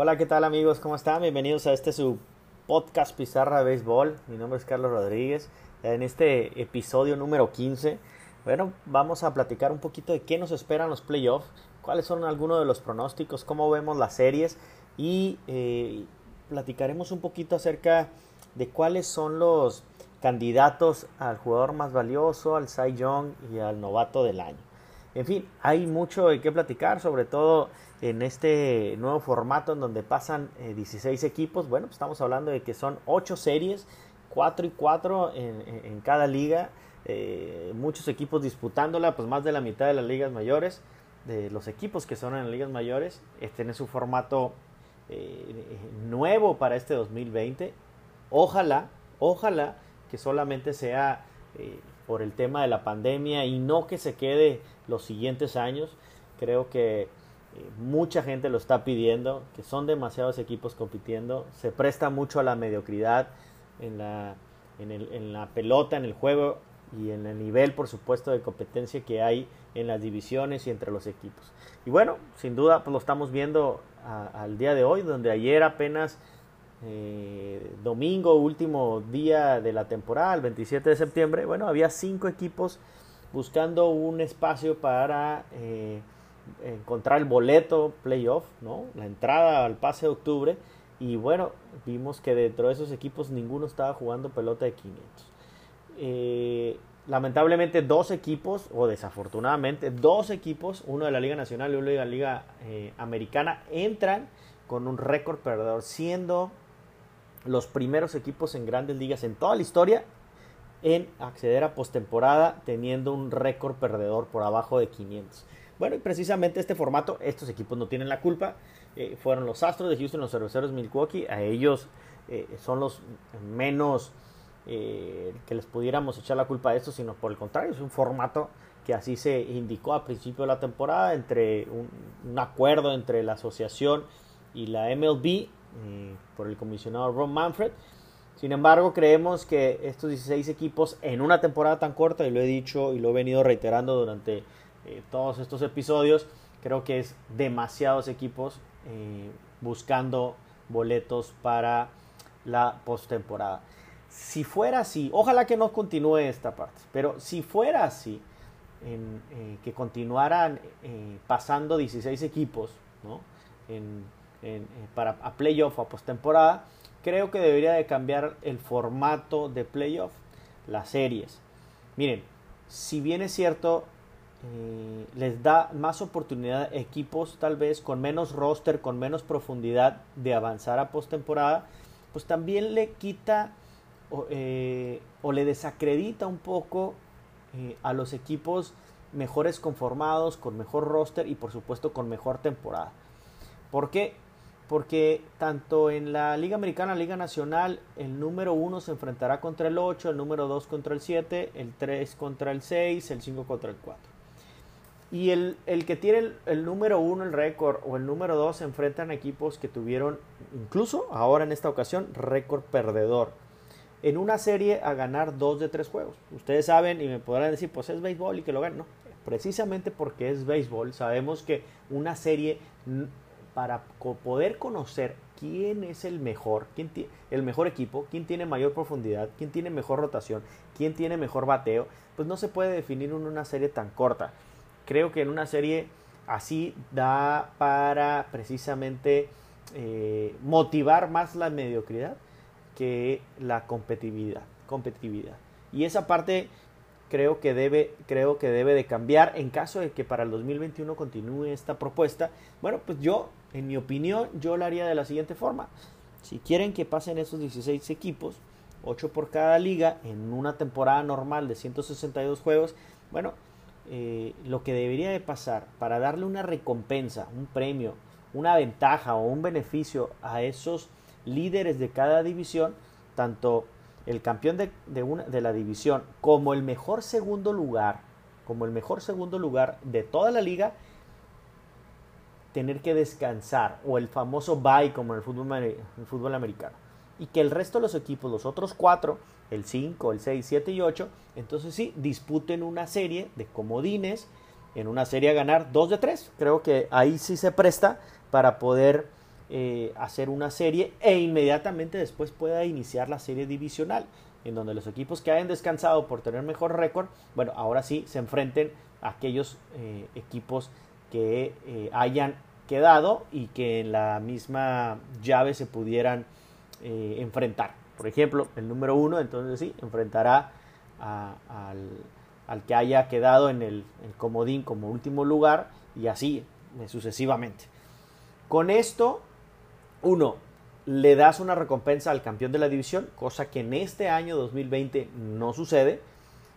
Hola, ¿qué tal amigos? ¿Cómo están? Bienvenidos a este su podcast Pizarra de Béisbol. Mi nombre es Carlos Rodríguez. En este episodio número 15, bueno, vamos a platicar un poquito de qué nos esperan los playoffs, cuáles son algunos de los pronósticos, cómo vemos las series y eh, platicaremos un poquito acerca de cuáles son los candidatos al jugador más valioso, al Cy Young y al novato del año. En fin, hay mucho de qué platicar, sobre todo en este nuevo formato en donde pasan 16 eh, equipos. Bueno, pues estamos hablando de que son 8 series, 4 y 4 en, cada liga. Eh, muchos equipos disputándola, pues más de la mitad de las ligas mayores, de los equipos que son en las ligas mayores, estén en su formato eh, nuevo para este 2020. Ojalá, ojalá que solamente sea por el tema de la pandemia y no que se quede los siguientes años. Creo que mucha gente lo está pidiendo, que son demasiados equipos compitiendo, se presta mucho a la mediocridad en la, en, el, en la pelota, en el juego y en el nivel, por supuesto, de competencia que hay en las divisiones y entre los equipos. Y bueno, sin duda, pues lo estamos viendo al día de hoy, donde ayer apenas eh, domingo, último día de la temporada, el 27 de septiembre, bueno, había cinco equipos buscando un espacio para... Eh, encontrar el boleto playoff, ¿no? La entrada al pase de octubre. Y bueno, vimos que dentro de esos equipos ninguno estaba jugando pelota de 500. Eh, lamentablemente dos equipos, o desafortunadamente dos equipos, uno de la Liga Nacional y uno de la Liga eh, Americana, entran con un récord perdedor, siendo los primeros equipos en grandes ligas en toda la historia en acceder a postemporada teniendo un récord perdedor por abajo de 500. Bueno, y precisamente este formato, estos equipos no tienen la culpa. Eh, fueron los Astros de Houston, los Cerveceros Milwaukee. A ellos eh, son los menos eh, que les pudiéramos echar la culpa de esto, sino por el contrario, es un formato que así se indicó a principio de la temporada entre un, acuerdo entre la asociación y la MLB por el comisionado Ron Manfred. Sin embargo, creemos que estos 16 equipos en una temporada tan corta, y lo he dicho y lo he venido reiterando durante eh, todos estos episodios. Creo que es demasiados equipos eh, buscando boletos para la postemporada. Si fuera así, ojalá que no continúe esta parte, pero si fuera así, en, eh, que continuaran pasando 16 equipos ¿no? en, para a playoff o a postemporada, creo que debería de cambiar el formato de playoff, las series. Miren, si bien es cierto, eh, les da más oportunidad equipos tal vez con menos roster, con menos profundidad de avanzar a postemporada, pues también le quita o, eh, le desacredita un poco eh, a los equipos mejores conformados, con mejor roster y por supuesto con mejor temporada. ¿Por qué? Porque tanto en la Liga Americana, Liga Nacional, el número 1 se enfrentará contra el 8, el número 2 contra el 7, el 3 contra el 6, el 5 contra el 4. Y el, el que tiene el, número uno, el récord, o el número dos, se enfrentan a equipos que tuvieron, incluso ahora en esta ocasión, récord perdedor. En una serie a ganar dos de tres juegos. Ustedes saben y me podrán decir, pues es béisbol y que lo ganen. No, precisamente porque es béisbol, sabemos que una serie, para poder conocer quién es el mejor, quién el mejor equipo, quién tiene mayor profundidad, quién tiene mejor rotación, quién tiene mejor bateo, pues no se puede definir una serie tan corta creo que en una serie así da para precisamente eh, motivar más la mediocridad que la competitividad, competitividad. Y esa parte creo que debe creo que debe de cambiar en caso de que para el 2021 continúe esta propuesta. Bueno, pues yo en mi opinión yo la haría de la siguiente forma. Si quieren que pasen esos 16 equipos, 8 por cada liga en una temporada normal de 162 juegos, bueno, eh, lo que debería de pasar para darle una recompensa, un premio, una ventaja o un beneficio a esos líderes de cada división, tanto el campeón de, de la división como el mejor segundo lugar, como el mejor segundo lugar de toda la liga, tener que descansar o el famoso bye como en el fútbol, el fútbol americano. Y que el resto de los equipos, los otros cuatro, el 5, el 6, 7 y 8, entonces sí, disputen una serie de comodines, en una serie a ganar 2 de 3. Creo que ahí sí se presta para poder eh, hacer una serie e inmediatamente después pueda iniciar la serie divisional, en donde los equipos que hayan descansado por tener mejor récord, bueno, ahora sí se enfrenten a aquellos eh, equipos que eh, hayan quedado y que en la misma llave se pudieran enfrentar. Por ejemplo, el número uno, entonces sí, enfrentará al, que haya quedado en el, comodín como último lugar y así sucesivamente. Con esto, uno, le das una recompensa al campeón de la división, cosa que en este año 2020 no sucede.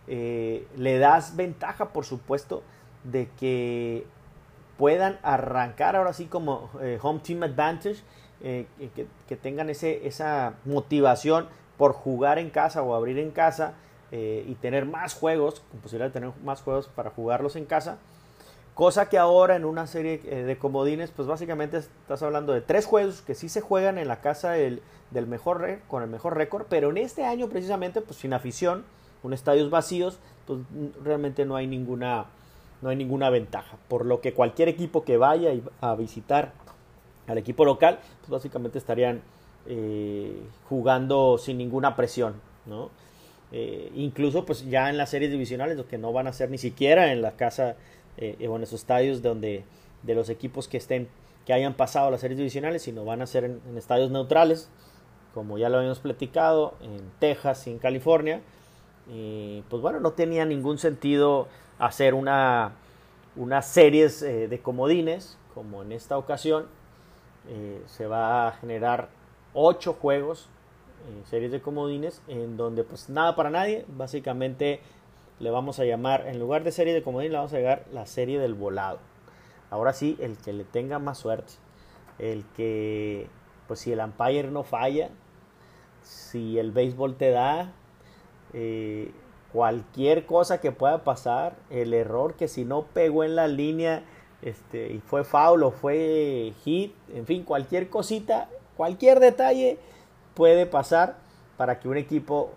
Eh, le das ventaja, por supuesto, de que puedan arrancar ahora sí como eh, home team advantage, eh, que, tengan ese, esa motivación por jugar en casa o abrir en casa y tener más juegos, con posibilidad de tener más juegos para jugarlos en casa. Cosa que ahora en una serie eh, de comodines, pues básicamente estás hablando de tres juegos que sí se juegan en la casa del, mejor con el mejor récord, pero en este año precisamente, pues sin afición, con estadios vacíos, pues realmente no hay ninguna, no hay ninguna ventaja. Por lo que cualquier equipo que vaya a visitar al equipo local, pues básicamente estarían eh, jugando sin ninguna presión. Eh, incluso pues ya en las series divisionales, lo que no van a ser ni siquiera en la casa eh, o en esos estadios donde de los equipos que estén que hayan pasado las series divisionales, sino van a ser en, estadios neutrales, como ya lo habíamos platicado, en Texas y en California. Pues bueno, no tenía ningún sentido hacer una, unas series de comodines, como en esta ocasión. Eh, se va a generar ocho juegos, series de comodines, en donde pues nada para nadie, básicamente le vamos a llamar, en lugar de serie de comodín, le vamos a llegar la serie del volado. Ahora sí, el que le tenga más suerte, el que, pues si el umpire no falla, si el béisbol te da, eh, cualquier cosa que pueda pasar, el error que si no pegó en la línea este, y fue foul o fue hit, en fin, cualquier cosita, cualquier detalle puede pasar para que un equipo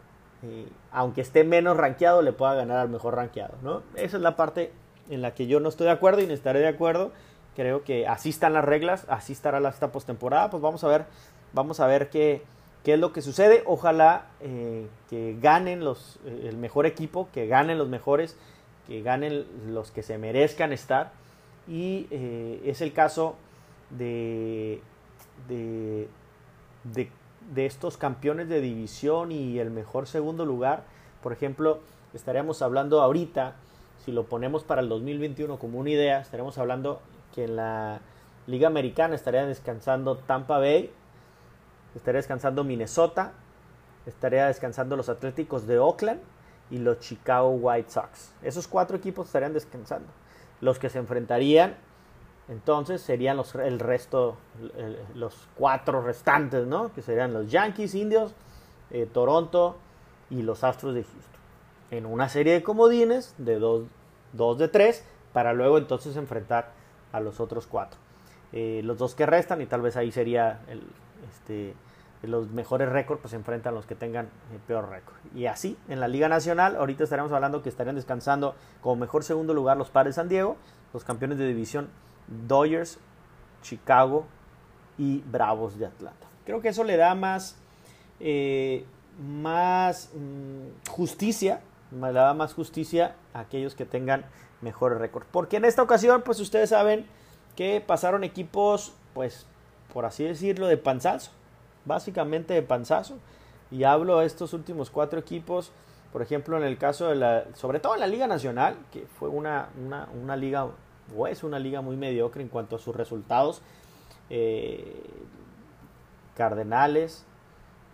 aunque esté menos rankeado, le pueda ganar al mejor rankeado, ¿no? Esa es la parte en la que yo no estoy de acuerdo y no estaré de acuerdo. Creo que así están las reglas, así estará la esta postemporada. Pues vamos a ver, vamos a ver qué, qué es lo que sucede. Ojalá eh, que ganen los, eh, el mejor equipo, que ganen los mejores, que ganen los que se merezcan estar. Y eh, es el caso de, de, de estos campeones de división y el mejor segundo lugar, por ejemplo, estaríamos hablando ahorita, si lo ponemos para el 2021 como una idea, estaríamos hablando que en la Liga Americana estaría descansando Tampa Bay, estaría descansando Minnesota, estaría descansando los Atléticos de Oakland y los Chicago White Sox. Esos cuatro equipos estarían descansando. Los que se enfrentarían entonces serían los, el resto, los cuatro restantes, ¿no? Que serían los Yankees, Indios, eh, Toronto y los Astros de Houston. En una serie de comodines de dos, de tres, para luego entonces enfrentar a los otros cuatro. Eh, los dos que restan, y tal vez ahí sería el, este, los mejores récords, pues se enfrentan los que tengan el peor récord. Y así, en la Liga Nacional, ahorita estaremos hablando que estarían descansando como mejor segundo lugar los Padres San Diego, los campeones de división Dodgers, Chicago y Bravos de Atlanta. Creo que eso le da más, eh, más mm, justicia, le da más justicia a aquellos que tengan mejores récords. Porque en esta ocasión, pues ustedes saben que pasaron equipos, pues, por así decirlo, de panzazo. Básicamente de panzazo. Y hablo de estos últimos cuatro equipos, por ejemplo, en el caso de la, sobre todo en la Liga Nacional, que fue una, una, una liga o es una liga muy mediocre en cuanto a sus resultados. Eh, Cardenales,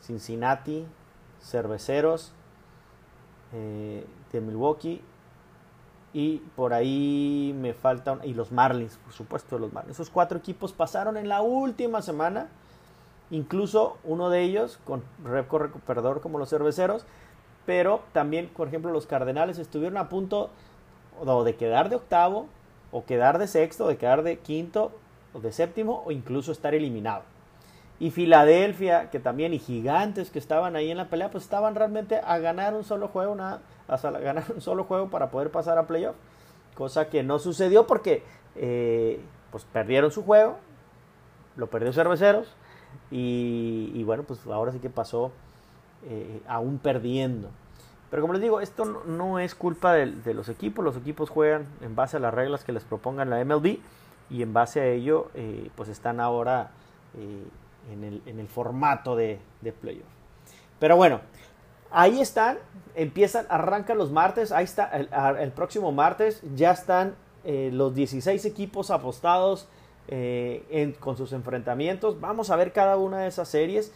Cincinnati, Cerveceros eh, de Milwaukee y por ahí me faltan y los Marlins, por supuesto los Marlins. Esos cuatro equipos pasaron en la última semana, incluso uno de ellos con récord recuperador como los Cerveceros, pero también, por ejemplo, los Cardenales estuvieron a punto de quedar de octavo o quedar de sexto, de quedar de quinto o de séptimo o incluso estar eliminado. Y Filadelfia, que también, y gigantes que estaban ahí en la pelea, pues estaban realmente a ganar un solo juego, nada, hasta ganar un solo juego para poder pasar a playoff. Cosa que no sucedió porque eh, pues perdieron su juego, lo perdió Cerveceros y, bueno, pues ahora sí que pasó eh, aún perdiendo. Pero como les digo, esto no, es culpa de, los equipos, los equipos juegan en base a las reglas que les propongan la MLB y en base a ello eh, pues están ahora eh, en, el, formato de playoff. Pero bueno, ahí están, empiezan, arrancan los martes, ahí está, el, próximo martes ya están los 16 equipos apostados eh, con sus enfrentamientos. Vamos a ver cada una de esas series.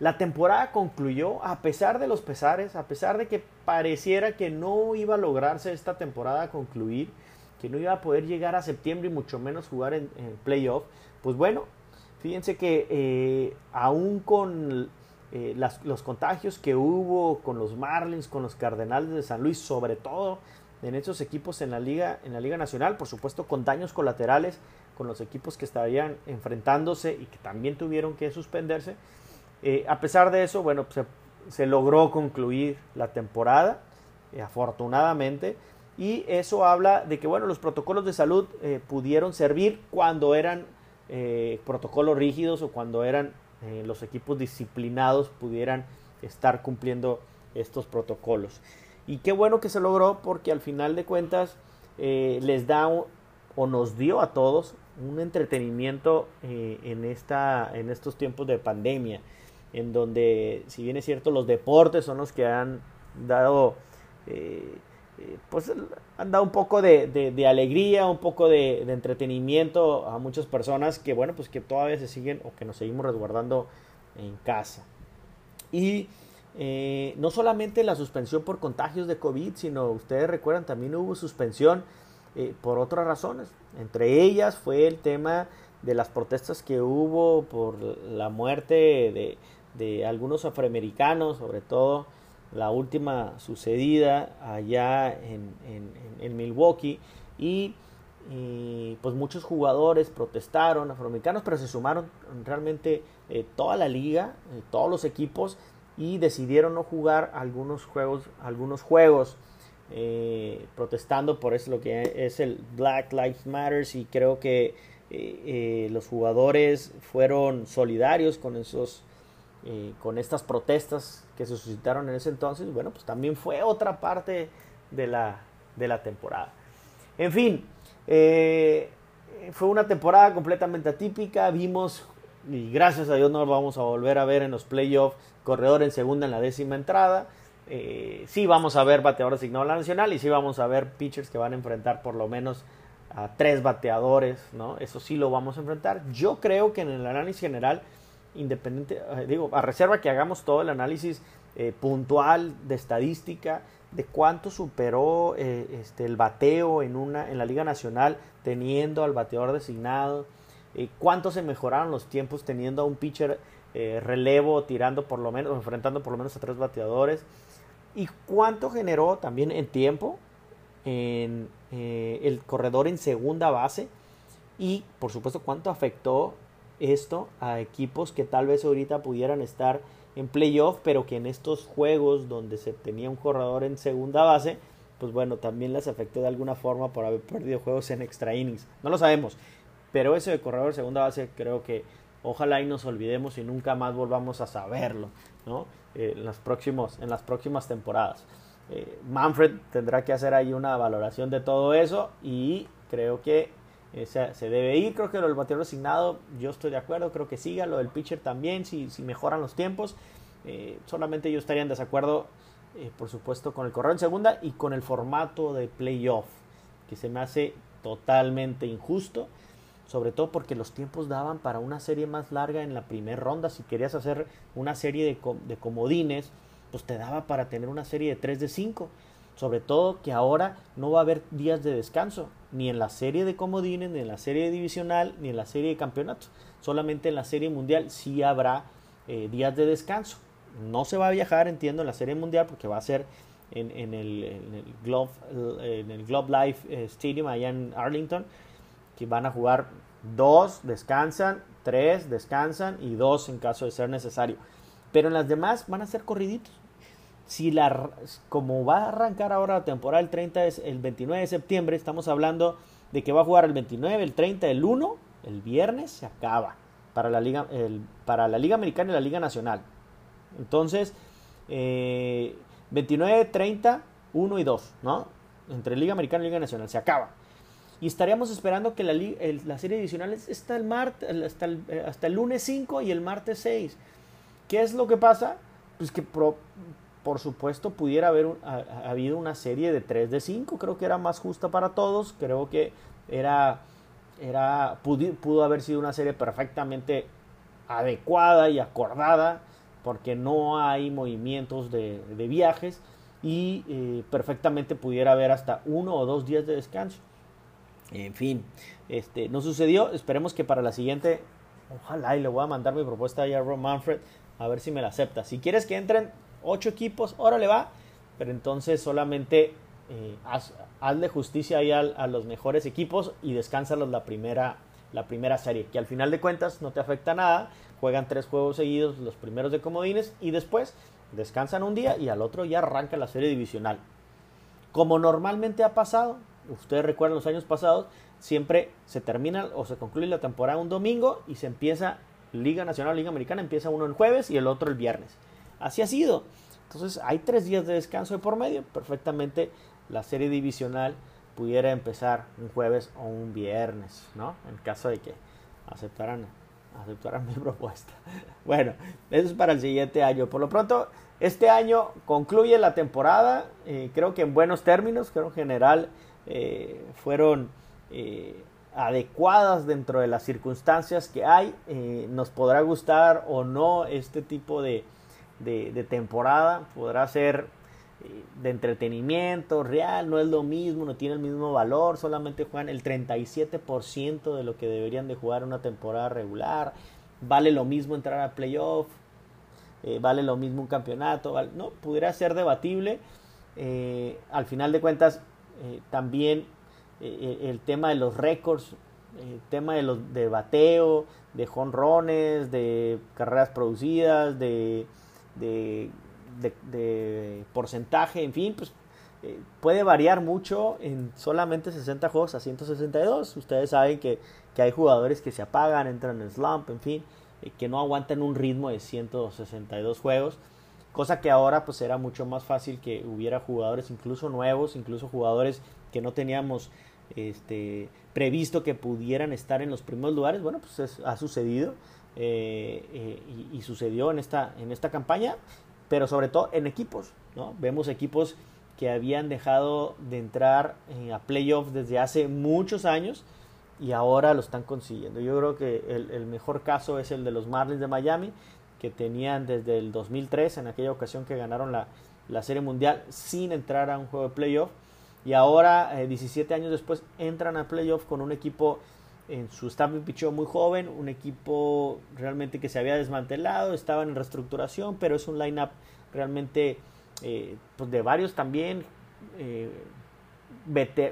La temporada concluyó a pesar de los pesares, a pesar de que pareciera que no iba a lograrse esta temporada concluir, que no iba a poder llegar a septiembre y mucho menos jugar en, playoff. Pues bueno, fíjense que eh, aún con eh, los contagios que hubo con los Marlins, con los Cardenales de San Luis, sobre todo en esos equipos en la liga, en la liga nacional, por supuesto con daños colaterales, con los equipos que estarían enfrentándose y que también tuvieron que suspenderse. Eh, a pesar de eso, bueno, se, logró concluir la temporada, eh, afortunadamente, y eso habla de que, bueno, los protocolos de salud eh, pudieron servir cuando eran protocolos rígidos o cuando eran los equipos disciplinados pudieran estar cumpliendo estos protocolos. Y qué bueno que se logró porque al final de cuentas les da o nos dio a todos un entretenimiento eh, en, esta, en estos tiempos de pandemia, en donde, si bien es cierto, los deportes son los que han dado, eh, eh, pues han dado un poco de, alegría, un poco de, entretenimiento a muchas personas que, bueno, pues que todavía se siguen o que nos seguimos resguardando en casa. Y no solamente la suspensión por contagios de COVID, sino ustedes recuerdan, también hubo suspensión eh, por otras razones. Entre ellas fue el tema de las protestas que hubo por la muerte de, algunos afroamericanos, sobre todo la última sucedida allá en, Milwaukee y, pues muchos jugadores protestaron afroamericanos pero se sumaron realmente eh, toda la liga eh, todos los equipos y decidieron no jugar algunos juegos algunos juegos eh, protestando por eso lo que es el Black Lives Matter y creo que eh, eh, los jugadores fueron solidarios con esos con estas protestas que se suscitaron en ese entonces. Bueno pues también fue otra parte de la, de la temporada. En fin fue una temporada completamente atípica. Vimos y gracias a Dios nos vamos a volver a ver en los playoffs corredor en segunda en la décima entrada eh, sí vamos a ver bateadores asignados a la nacional y sí vamos a ver pitchers que van a enfrentar por lo menos a tres bateadores, ¿no? Eso sí lo vamos a enfrentar. Yo creo que en el análisis general, independiente, eh, digo, a reserva que hagamos todo el análisis eh, puntual de estadística de cuánto superó este, el bateo en, una, en la Liga Nacional teniendo al bateador designado, cuánto se mejoraron los tiempos teniendo a un pitcher relevo tirando por lo menos, enfrentando por lo menos a tres bateadores y cuánto generó también en tiempo en eh, el corredor en segunda base y por supuesto cuánto afectó esto a equipos que tal vez ahorita pudieran estar en playoff pero que en estos juegos donde se tenía un corredor en segunda base pues bueno también les afectó de alguna forma por haber perdido juegos en extra innings no lo sabemos pero eso de corredor en segunda base creo que ojalá y nos olvidemos y nunca más volvamos a saberlo ¿no? Eh, en, los próximos, en las próximas temporadas. Eh, Manfred tendrá que hacer ahí una valoración de todo eso y creo que eh, se, debe ir. Creo que lo del bateador asignado, yo estoy de acuerdo, creo que siga. Lo del pitcher también, si, si mejoran los tiempos. solamente yo estaría en desacuerdo, por supuesto, con el correo en segunda y con el formato de playoff, que se me hace totalmente injusto sobre todo porque los tiempos daban para una serie más larga en la primera ronda. Si querías hacer una serie de, comodines, pues te daba para tener una serie de 3 de 5. Sobre todo que ahora no va a haber días de descanso, ni en la serie de comodines, ni en la serie divisional, ni en la serie de campeonato. Solamente en la serie mundial sí habrá eh, días de descanso. No se va a viajar, entiendo, en la serie mundial porque va a ser en, en, el, en el, Globe, en el Globe Life eh, Stadium allá en Arlington que van a jugar dos, descansan, tres, descansan y dos en caso de ser necesario. Pero en las demás van a ser corriditos. Si la, como va a arrancar ahora la temporada el 30 es el 29 de septiembre, estamos hablando de que va a jugar el 29, el 30, el 1, el viernes se acaba. para la Liga Americana y la Liga Nacional. Entonces, 29, 30, 1 y 2, ¿no? Entre Liga Americana y Liga Nacional. Se acaba. Y estaríamos esperando que la, la serie divisional está el martes, hasta el, hasta el lunes 5 y el martes 6. ¿Qué es lo que pasa? Pues que por supuesto pudiera haber habido una serie de 3 de 5. Creo que era más justa para todos. Creo que era, era pudo, haber sido una serie perfectamente adecuada y acordada porque no hay movimientos de, viajes y eh, perfectamente pudiera haber hasta uno o dos días de descanso. En fin, este, no sucedió. Esperemos que para la siguiente, ojalá y le voy a mandar mi propuesta a Ron Manfred a ver si me la acepta. Si quieres que entren ocho equipos, ahora le va, pero entonces solamente eh, hazle justicia ahí a, los mejores equipos y descánsalos la primera, la primera serie, que al final de cuentas no te afecta nada, juegan tres juegos seguidos, los primeros de comodines, y después descansan un día y al otro ya arranca la serie divisional. Como normalmente ha pasado, ustedes recuerdan los años pasados, siempre se termina o se concluye la temporada un domingo y se empieza Liga Nacional, Liga Americana, empieza uno el jueves y el otro el viernes. Así ha sido. Entonces hay tres días de descanso de por medio. Perfectamente la serie divisional pudiera empezar un jueves o un viernes, ¿no? En caso de que aceptaran, aceptaran mi propuesta. Bueno, eso es para el siguiente año. Por lo pronto, este año concluye la temporada. Eh, creo que en buenos términos, creo en general eh, fueron eh, adecuadas dentro de las circunstancias que hay. nos podrá gustar o no este tipo de, temporada, podrá ser eh, de entretenimiento real, no es lo mismo, no tiene el mismo valor, solamente juegan el 37% de lo que deberían de jugar una temporada regular, vale lo mismo entrar a playoff, eh, vale lo mismo un campeonato, no, pudiera ser debatible, eh, al final de cuentas también el tema de los récords, el tema de los de bateo, de jonrones, de carreras producidas, de de, porcentaje, en fin, pues eh, puede variar mucho en solamente 60 juegos a 162. Ustedes saben que, hay jugadores que se apagan, entran en slump, en fin, eh, que no aguantan un ritmo de 162 juegos. Cosa que ahora pues era mucho más fácil que hubiera jugadores incluso nuevos, incluso jugadores que no teníamos este, previsto que pudieran estar en los primeros lugares. Bueno, pues ha sucedido. Eh, eh, y, sucedió en esta, en esta campaña, pero sobre todo en equipos. ¿no? Vemos equipos que habían dejado de entrar eh, a playoffs desde hace muchos años y ahora lo están consiguiendo. Yo creo que el, mejor caso es el de los Marlins de Miami, que tenían desde el 2003, en aquella ocasión que ganaron la, la Serie Mundial, sin entrar a un juego de playoff. Y ahora, 17 años después, entran a playoff con un equipo en su staff de picheo muy joven, un equipo realmente que se había desmantelado, estaba en reestructuración, pero es un line-up realmente eh, pues de varios también eh,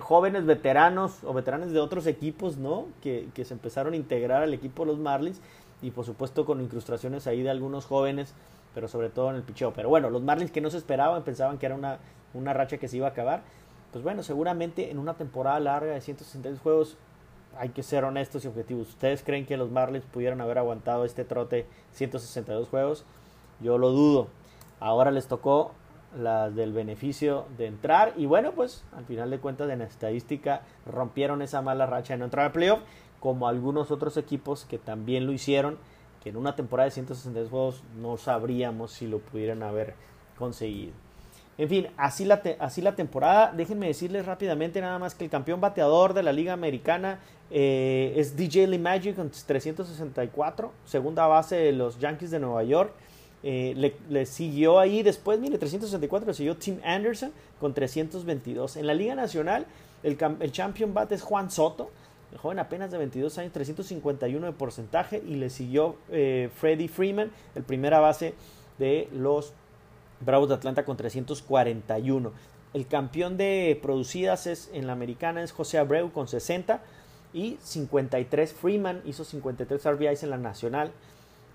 jóvenes veteranos o veteranos de otros equipos, ¿no? Que, se empezaron a integrar al equipo de los Marlins y por supuesto con incrustaciones ahí de algunos jóvenes, pero sobre todo en el picheo. Pero bueno, los Marlins que no se esperaban, pensaban que era una, una racha que se iba a acabar. Pues bueno, seguramente en una temporada larga de 162 juegos hay que ser honestos y objetivos. ¿Ustedes creen que los Marlins pudieran haber aguantado este trote 162 juegos? Yo lo dudo. Ahora les tocó las del beneficio de entrar y bueno, pues al final de cuentas en estadística rompieron esa mala racha de no entrar al playoff, como algunos otros equipos que también lo hicieron, que en una temporada de 162 juegos no sabríamos si lo pudieran haber conseguido. En fin, así la, así la temporada. Déjenme decirles rápidamente nada más que el campeón bateador de la Liga Americana eh, es DJ Lee Magic con 364, segunda base de los Yankees de Nueva York. Eh, le, siguió ahí después, mire, 364 le siguió Tim Anderson con 322. En la Liga Nacional, el, el champion bat es Juan Soto, joven apenas de 22 años, 351 de porcentaje, y le siguió eh, Freddie Freeman, el primera base de los Bravos de Atlanta con 341. El campeón de producidas es, en la americana es José Abreu con 60 y 53 Freeman hizo 53 RBIs en la nacional.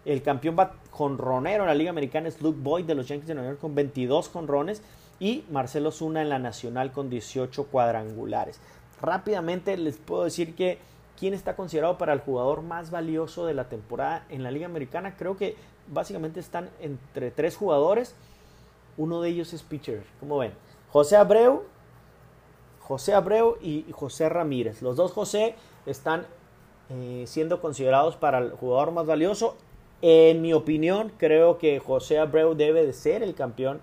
El campeón jonronero en la Liga Americana es Luke Boyd de los Yankees de Nueva York con 22 jonrones y Marcelo Zuna en la nacional con 18 cuadrangulares. Rápidamente les puedo decir que ¿Quién está considerado para el jugador más valioso de la temporada en la Liga Americana? Creo que básicamente están entre tres jugadores. Uno de ellos es pitcher. ¿Cómo ven? José Abreu, José Abreu y José Ramírez. Los dos José están eh, siendo considerados para el jugador más valioso. En mi opinión, creo que José Abreu debe de ser el campeón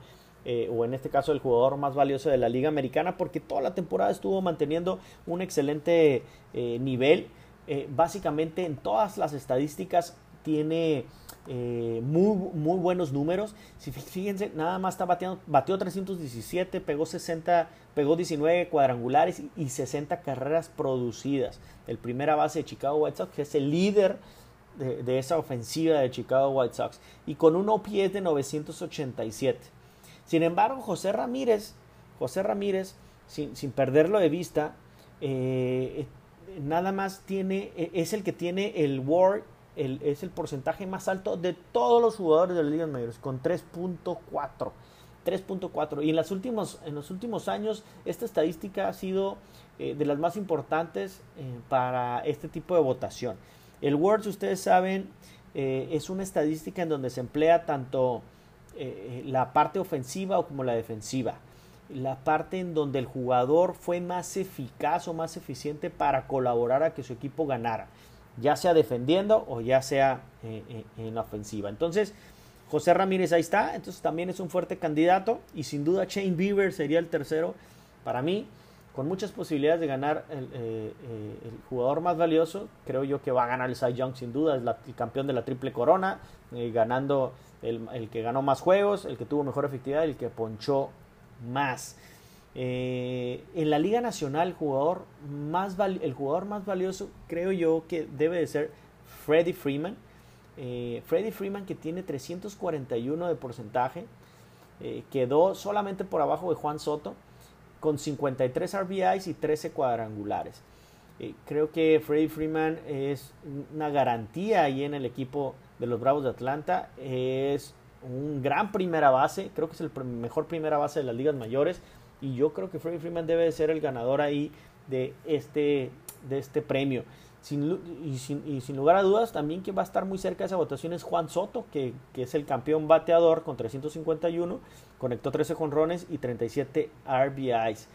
eh, o en este caso el jugador más valioso de la liga americana porque toda la temporada estuvo manteniendo un excelente eh, nivel. Eh, básicamente en todas las estadísticas tiene muy, muy buenos números. Si fíjense, nada más está bateando, bateó 317, pegó 60, pegó 19 cuadrangulares y 60 carreras producidas. El primera base de Chicago White Sox, que es el líder de, de esa ofensiva de Chicago White Sox, y con un OPS de 987. Sin embargo, José Ramírez, José Ramírez, sin, perderlo de vista, eh, nada más tiene, e, es el que tiene el WAR, es el porcentaje más alto de todos los jugadores de las ligas mayores, con 3.4. 3.4. Y en, las últimos, en los últimos años, esta estadística ha sido eh, de las más importantes eh, para este tipo de votación. El WAR, si ustedes saben, es una estadística en donde se emplea tanto eh, la parte ofensiva o como la defensiva. La parte en donde el jugador fue más eficaz o más eficiente para colaborar a que su equipo ganara, ya sea defendiendo o ya sea eh, eh, en la ofensiva. Entonces, José Ramírez ahí está, entonces también es un fuerte candidato y sin duda Shane Bieber sería el tercero para mí, con muchas posibilidades de ganar el, jugador más valioso. Creo yo que va a ganar el Cy Young sin duda, es el campeón de la triple corona, ganando el, que ganó más juegos, el que tuvo mejor efectividad, el que ponchó más. Eh, en la Liga Nacional, el jugador, más el jugador más valioso creo yo que debe de ser Freddie Freeman. Eh, Freddie Freeman que tiene 341 de porcentaje, eh, quedó solamente por abajo de Juan Soto con 53 RBIs y 13 cuadrangulares. creo que Freddie Freeman es una garantía ahí en el equipo de los Bravos de Atlanta. Es un gran primera base, creo que es el mejor primera base de las ligas mayores y yo creo que Freddie Freeman debe ser el ganador ahí de este, de este premio. Y, sin, lugar a dudas, también que va a estar muy cerca de esa votación es Juan Soto, que, que es el campeón bateador con 351, conectó 13 jonrones y 37 RBIs.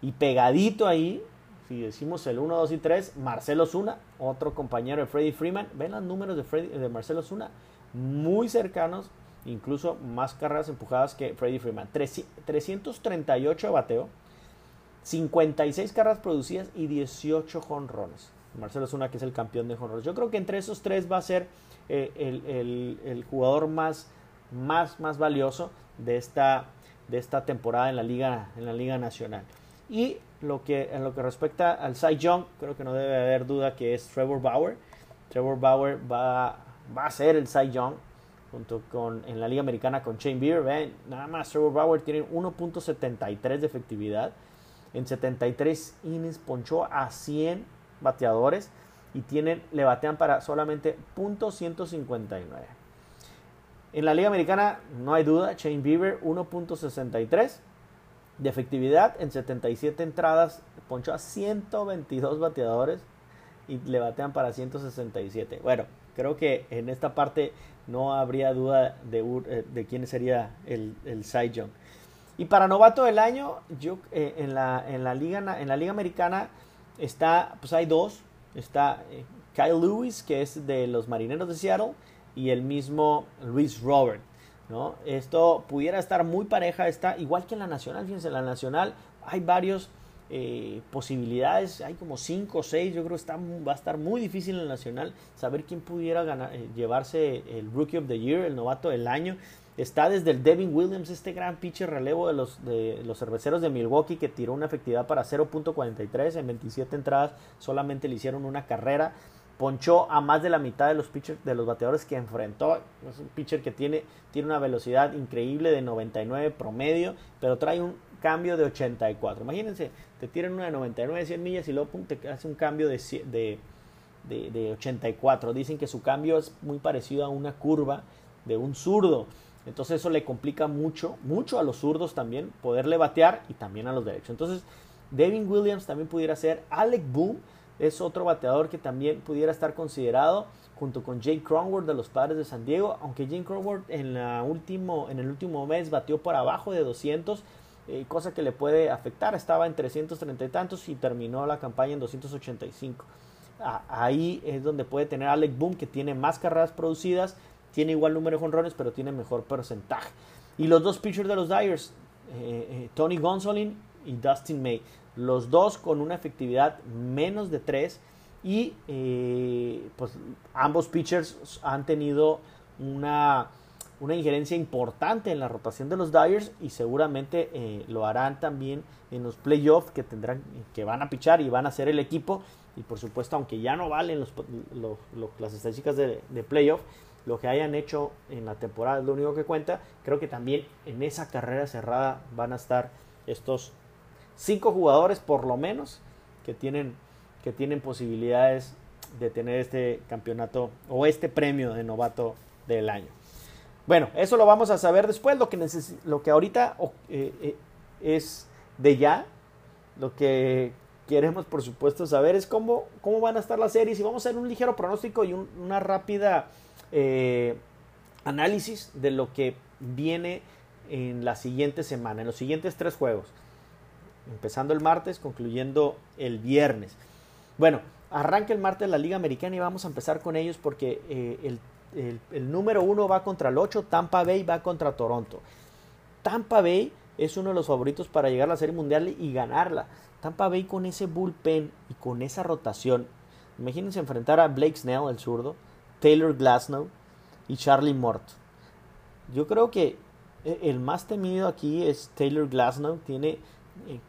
Y pegadito ahí si decimos el 1, 2 y 3, Marcelo Zuna, otro compañero de Freddy Freeman. Ven los números de, de Marcelo Zuna, muy cercanos, incluso más carreras empujadas que Freddy Freeman. 338 de bateo, 56 carreras producidas y 18 jonrones. Marcelo Zuna, que es el campeón de jonrones. Yo creo que entre esos tres va a ser eh, el, jugador más, más, más valioso de esta, de esta temporada en la Liga, en la Liga Nacional. Y lo que, en lo que respecta al Cy Young, creo que no debe haber duda que es Trevor Bauer. Trevor Bauer va, va a ser el Cy Young junto con en la Liga Americana con Shane Beer. Ven, nada más Trevor Bauer tiene 1.73 de efectividad. En 73 innings ponchó a 100 bateadores y tienen, le batean para solamente .159. En la Liga Americana no hay duda, Shane Bieber 1.63 de efectividad en 77 entradas, ponchó a 122 bateadores y le batean para 167. Bueno, creo que en esta parte no habría duda de, eh, de quién sería el, el Cy Young. Y para novato del año, yo eh, en, la, en, la liga, en la liga americana está, pues hay dos. Está eh, Kyle Lewis, que es de los Marineros de Seattle, y el mismo Luis Robert. ¿No? Esto pudiera estar muy pareja, está igual que en la nacional, fíjense, en la nacional hay varios eh, posibilidades, hay como 5 o 6, yo creo que está, va a estar muy difícil en la nacional saber quién pudiera ganar, eh, llevarse el Rookie of the Year, el novato del año. Está desde el Devin Williams, este gran pitcher relevo de los, de los cerveceros de Milwaukee que tiró una efectividad para 0.43 en 27 entradas, solamente le hicieron una carrera ponchó a más de la mitad de los pitchers, de los bateadores que enfrentó. Es un pitcher que tiene, tiene una velocidad increíble de 99 promedio, pero trae un cambio de 84. Imagínense, te tiran una de 99, 100 millas y luego te hace un cambio de, de, de, de 84. Dicen que su cambio es muy parecido a una curva de un zurdo. Entonces eso le complica mucho, mucho a los zurdos también poderle batear y también a los derechos. Entonces, Devin Williams también pudiera ser Alec Boom es otro bateador que también pudiera estar considerado junto con Jake Cronworth de los Padres de San Diego, aunque Jake Cronworth en, el último mes batió por abajo de 200, eh, cosa que le puede afectar, estaba en 330 y tantos y terminó la campaña en 285. ahí es donde puede tener Alec Boom, que tiene más carreras producidas, tiene igual número de jonrones, pero tiene mejor porcentaje. Y los dos pitchers de los Dyers, eh, eh, Tony Gonsolin y Dustin May, los dos con una efectividad menos de 3 y eh, pues ambos pitchers han tenido una, una, injerencia importante en la rotación de los Dyers y seguramente eh, lo harán también en los playoffs que tendrán que van a pichar y van a ser el equipo. Y por supuesto aunque ya no valen los, las estadísticas de, de playoff lo que hayan hecho en la temporada es lo único que cuenta. Creo que también en esa carrera cerrada van a estar estos cinco jugadores por lo menos que tienen que tienen posibilidades de tener este campeonato o este premio de novato del año. Bueno, eso lo vamos a saber después. Lo que, lo que ahorita eh, eh, es de ya, lo que queremos por supuesto saber es cómo, cómo van a estar las series y vamos a hacer un ligero pronóstico y una rápida eh, análisis de lo que viene en la siguiente semana, en los siguientes tres juegos. Empezando el martes, concluyendo el viernes. Bueno, arranca el martes la Liga Americana y vamos a empezar con ellos porque eh, el, número uno va contra el 8, Tampa Bay va contra Toronto. Tampa Bay es uno de los favoritos para llegar a la Serie Mundial y ganarla. Tampa Bay con ese bullpen y con esa rotación. Imagínense enfrentar a Blake Snell, el zurdo, Taylor Glasnow y Charlie Mort. Yo creo que eh, el más temido aquí es Taylor Glasnow. Tiene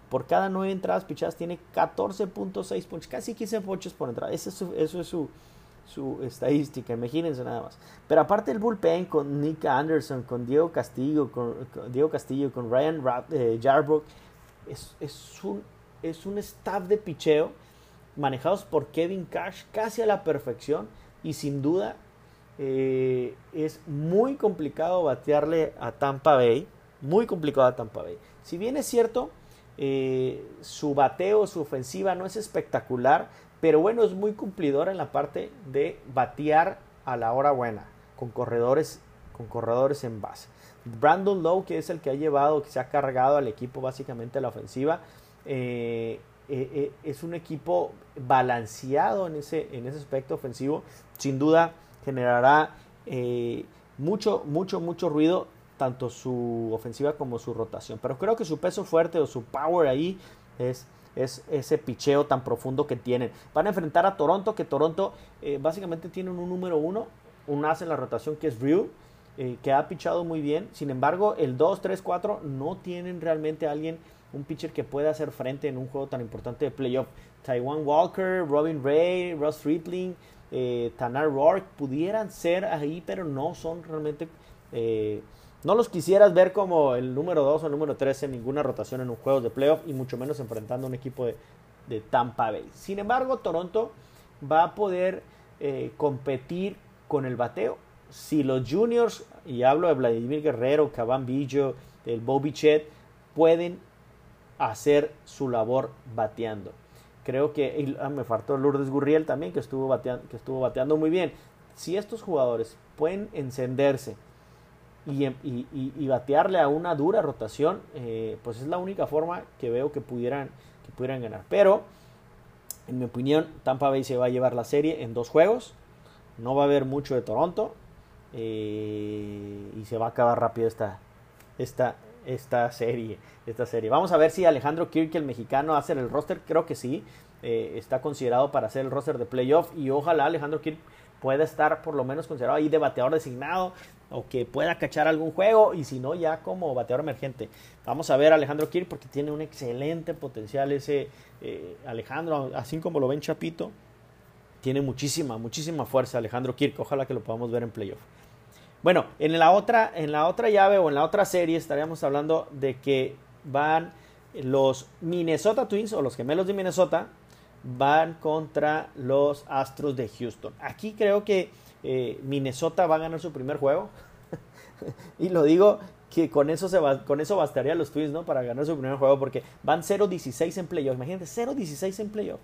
por cada nueve entradas pichadas tiene 14.6 ponches, casi 15 ponches por entrada. Eso es su, su, estadística, imagínense nada más. Pero aparte el bullpen con Nick Anderson, con Diego Castillo, con, Diego Castillo, con Ryan eh, Jarbrook, es, es, un, es un staff de picheo manejados por Kevin Cash casi a la perfección y sin duda eh, es muy complicado batearle a Tampa Bay, muy complicado a Tampa Bay. Si bien es cierto, eh, su bateo, su ofensiva no es espectacular, pero bueno, es muy cumplidora en la parte de batear a la hora buena, con corredores, con corredores en base. Brandon Lowe, que es el que ha llevado, que se ha cargado al equipo básicamente a la ofensiva, eh, eh, es un equipo balanceado en ese, en ese aspecto ofensivo. Sin duda generará mucho, mucho, mucho ruido tanto su ofensiva como su rotación. Pero creo que su peso fuerte o su power ahí es, es ese picheo tan profundo que tienen. Van a enfrentar a Toronto, que Toronto eh, básicamente tiene un número uno, un as en la rotación que es Ryu, eh, que ha pichado muy bien. Sin embargo, el 2, 3, 4 no tienen realmente alguien, un pitcher que pueda hacer frente en un juego tan importante de playoff. Taiwan Walker, Robin Ray, Ross Rippling, eh, Tanar Rourke pudieran ser ahí, pero no son realmente no los quisieras ver como el número 2 o el número 3 en ninguna rotación en un juego de playoff y mucho menos enfrentando a un equipo de, Tampa Bay. Sin embargo, Toronto va a poder eh, competir con el bateo. Si los juniors, y hablo de Vladimir Guerrero, Caban Billo, el Bobby Chet, pueden hacer su labor bateando. Creo que ah, me faltó Lourdes Gurriel también, que estuvo, bateando, que estuvo bateando muy bien. Si estos jugadores pueden encenderse y, batearle a una dura rotación, eh, pues es la única forma que veo que pudieran, que pudieran ganar. Pero, en mi opinión, Tampa Bay se va a llevar la serie en dos juegos. No va a haber mucho de Toronto. Eh, y se va a acabar rápido esta, esta, esta, serie, esta serie. Vamos a ver si Alejandro Kirk, el mexicano, hace el roster. Creo que sí. Eh, está considerado para hacer el roster de playoff. Y ojalá Alejandro Kirk pueda estar por lo menos considerado ahí de bateador designado o que pueda cachar algún juego y si no ya como bateador emergente. Vamos a ver a Alejandro Kirk porque tiene un excelente potencial ese eh, Alejandro, así como lo ven Chapito, tiene muchísima, muchísima fuerza Alejandro Kirk, ojalá que lo podamos ver en playoff. Bueno, en la otra, en la otra llave o en la otra serie estaríamos hablando de que van los Minnesota Twins o los gemelos de Minnesota van contra los Astros de Houston. Aquí creo que eh, Minnesota va a ganar su primer juego. y lo digo que con eso, con eso bastaría los Twins, ¿no? Para ganar su primer juego porque van 0-16 en playoff. Imagínate, 0-16 en playoff.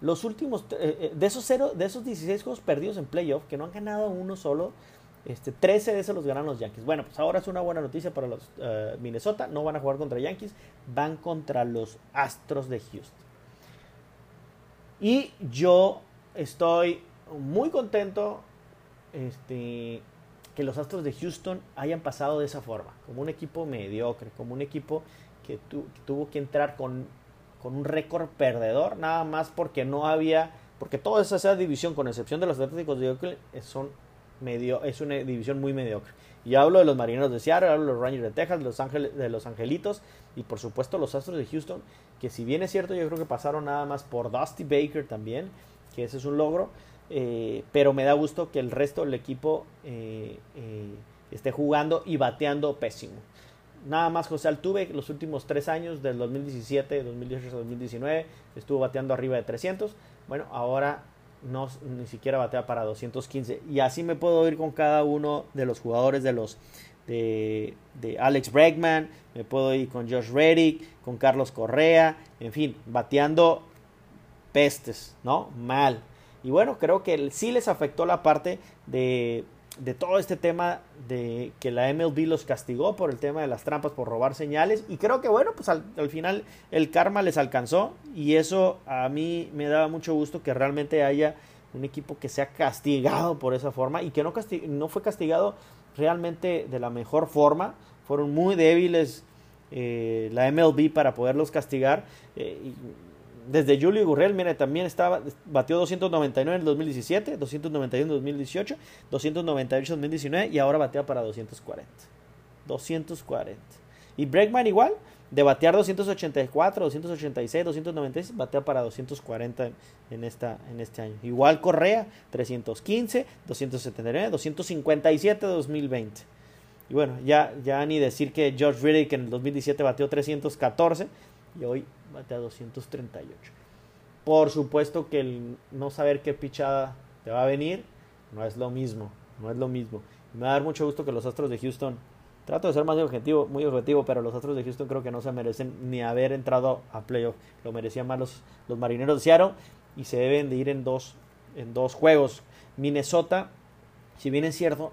los últimos, de, esos cero, de esos 16 juegos perdidos en playoff, que no han ganado uno solo, este, 13 de esos los ganan los Yankees. Bueno, pues ahora es una buena noticia para los Minnesota. No van a jugar contra Yankees, van contra los Astros de Houston. Y yo estoy muy contento este, que los Astros de Houston hayan pasado de esa forma, como un equipo mediocre, como un equipo que, tuvo que entrar con, con un récord perdedor, nada más porque no había, porque toda esa, división, con excepción de los Atléticos de Oakland, son medio, es una división muy mediocre. Y hablo de los Marineros de Seattle, hablo de los Rangers de Texas, de los, Ángeles, de los Angelitos y por supuesto los Astros de Houston, que si bien es cierto, yo creo que pasaron nada más por Dusty Baker también, que ese es un logro, eh, pero me da gusto que el resto del equipo eh, eh, esté jugando y bateando pésimo. Nada más José Altuve, los últimos tres años, del 2017, 2018 2019, estuvo bateando arriba de 300. Bueno, ahora no, ni siquiera batea para 215. Y así me puedo ir con cada uno de los jugadores de los de, Alex Bregman, me puedo ir con Josh Reddick, con Carlos Correa, en fin, bateando pestes, ¿no? Mal. Y bueno, creo que sí les afectó la parte de, de todo este tema de que la MLB los castigó por el tema de las trampas, por robar señales. Y creo que bueno, pues al, final el karma les alcanzó. Y eso a mí me daba mucho gusto que realmente haya un equipo que sea castigado por esa forma y que no, no fue castigado realmente de la mejor forma. Fueron muy débiles eh, la MLB para poderlos castigar. Eh, desde Julio Gurriel, mire, también estaba, batió 299 en el 2017, 291 en 2018, 298 en 2019 y ahora batea para 240. 240. Y Bregman igual, de batear 284, 286, 296, batea para 240 en, esta, en este año. Igual Correa, 315, 279, 257 2020. Y bueno, ya, ya ni decir que George Riddick en el 2017 bateó 314 y hoy batea 238. Por supuesto que el no saber qué pichada te va a venir no es lo mismo, no es lo mismo. me va a dar mucho gusto que los Astros de Houston, trato de ser más objetivo, muy objetivo, pero los Astros de Houston creo que no se merecen ni haber entrado a playoff. Lo merecían más los, los Marineros de Seattle y se deben de ir en dos, en dos juegos. Minnesota, si bien es cierto,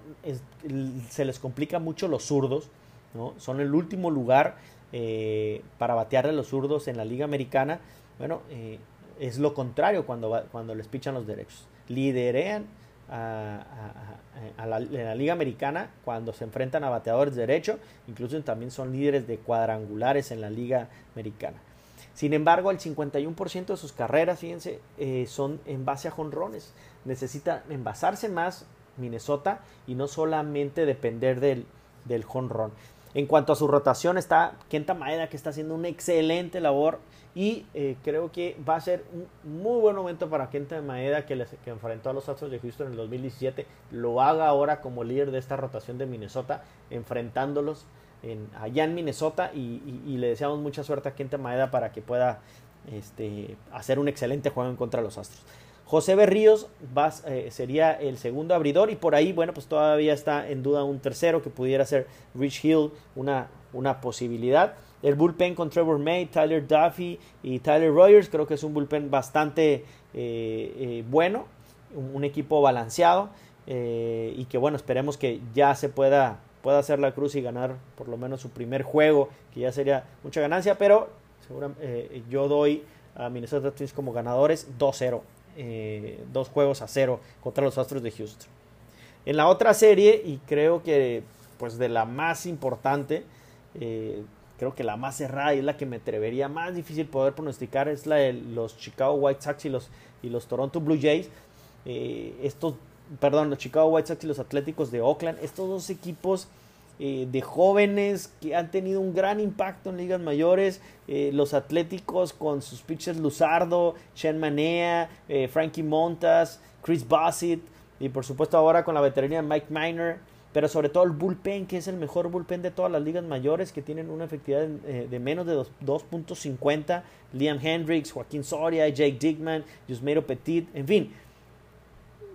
se les complica mucho los zurdos, ¿no? son el último lugar eh, para batearle a los zurdos en la liga americana, bueno, eh, es lo contrario cuando, cuando les pichan los derechos. Liderean en la liga americana cuando se enfrentan a bateadores de derecho, incluso también son líderes de cuadrangulares en la liga americana. Sin embargo, el 51% de sus carreras, fíjense, eh, son en base a jonrones. Necesita envasarse más Minnesota y no solamente depender del, del jonrón. En cuanto a su rotación está Kenta Maeda que está haciendo una excelente labor y eh, creo que va a ser un muy buen momento para Kenta Maeda que, enfrentó a los Astros de Houston en el 2017, lo haga ahora como líder de esta rotación de Minnesota, enfrentándolos en, allá en Minnesota y, le deseamos mucha suerte a Kenta Maeda para que pueda este, hacer un excelente juego en contra de los Astros. José Berríos eh, sería el segundo abridor y por ahí, bueno, pues todavía está en duda un tercero que pudiera ser Rich Hill, una, una posibilidad. El bullpen con Trevor May, Tyler Duffy y Tyler Rogers, creo que es un bullpen bastante eh, eh, bueno, un, equipo balanceado y que bueno, esperemos que ya se pueda, pueda hacer la cruz y ganar por lo menos su primer juego, que ya sería mucha ganancia, pero seguramente yo doy a Minnesota Twins como ganadores 2-0 eh, dos juegos a cero contra los Astros de Houston. En la otra serie, y creo que pues de la más importante, eh, creo que la más cerrada y es la que me atrevería más difícil poder pronosticar, es la de los Chicago White Sox y los, y los Toronto Blue Jays. Eh, estos, perdón, los Chicago White Sox y los Atléticos de Oakland, estos dos equipos eh, de jóvenes que han tenido un gran impacto en ligas mayores. Eh, los Atléticos con sus pitchers Luzardo, Shen Manea, eh, Frankie Montas, Chris Bassett y por supuesto ahora con la veteranía Mike Miner. Pero sobre todo el bullpen, que es el mejor bullpen de todas las ligas mayores, que tienen una efectividad de menos de 2.50. Liam Hendricks, Joaquín Soria, Jake Dickman, Yusmeiro Petit, en fin.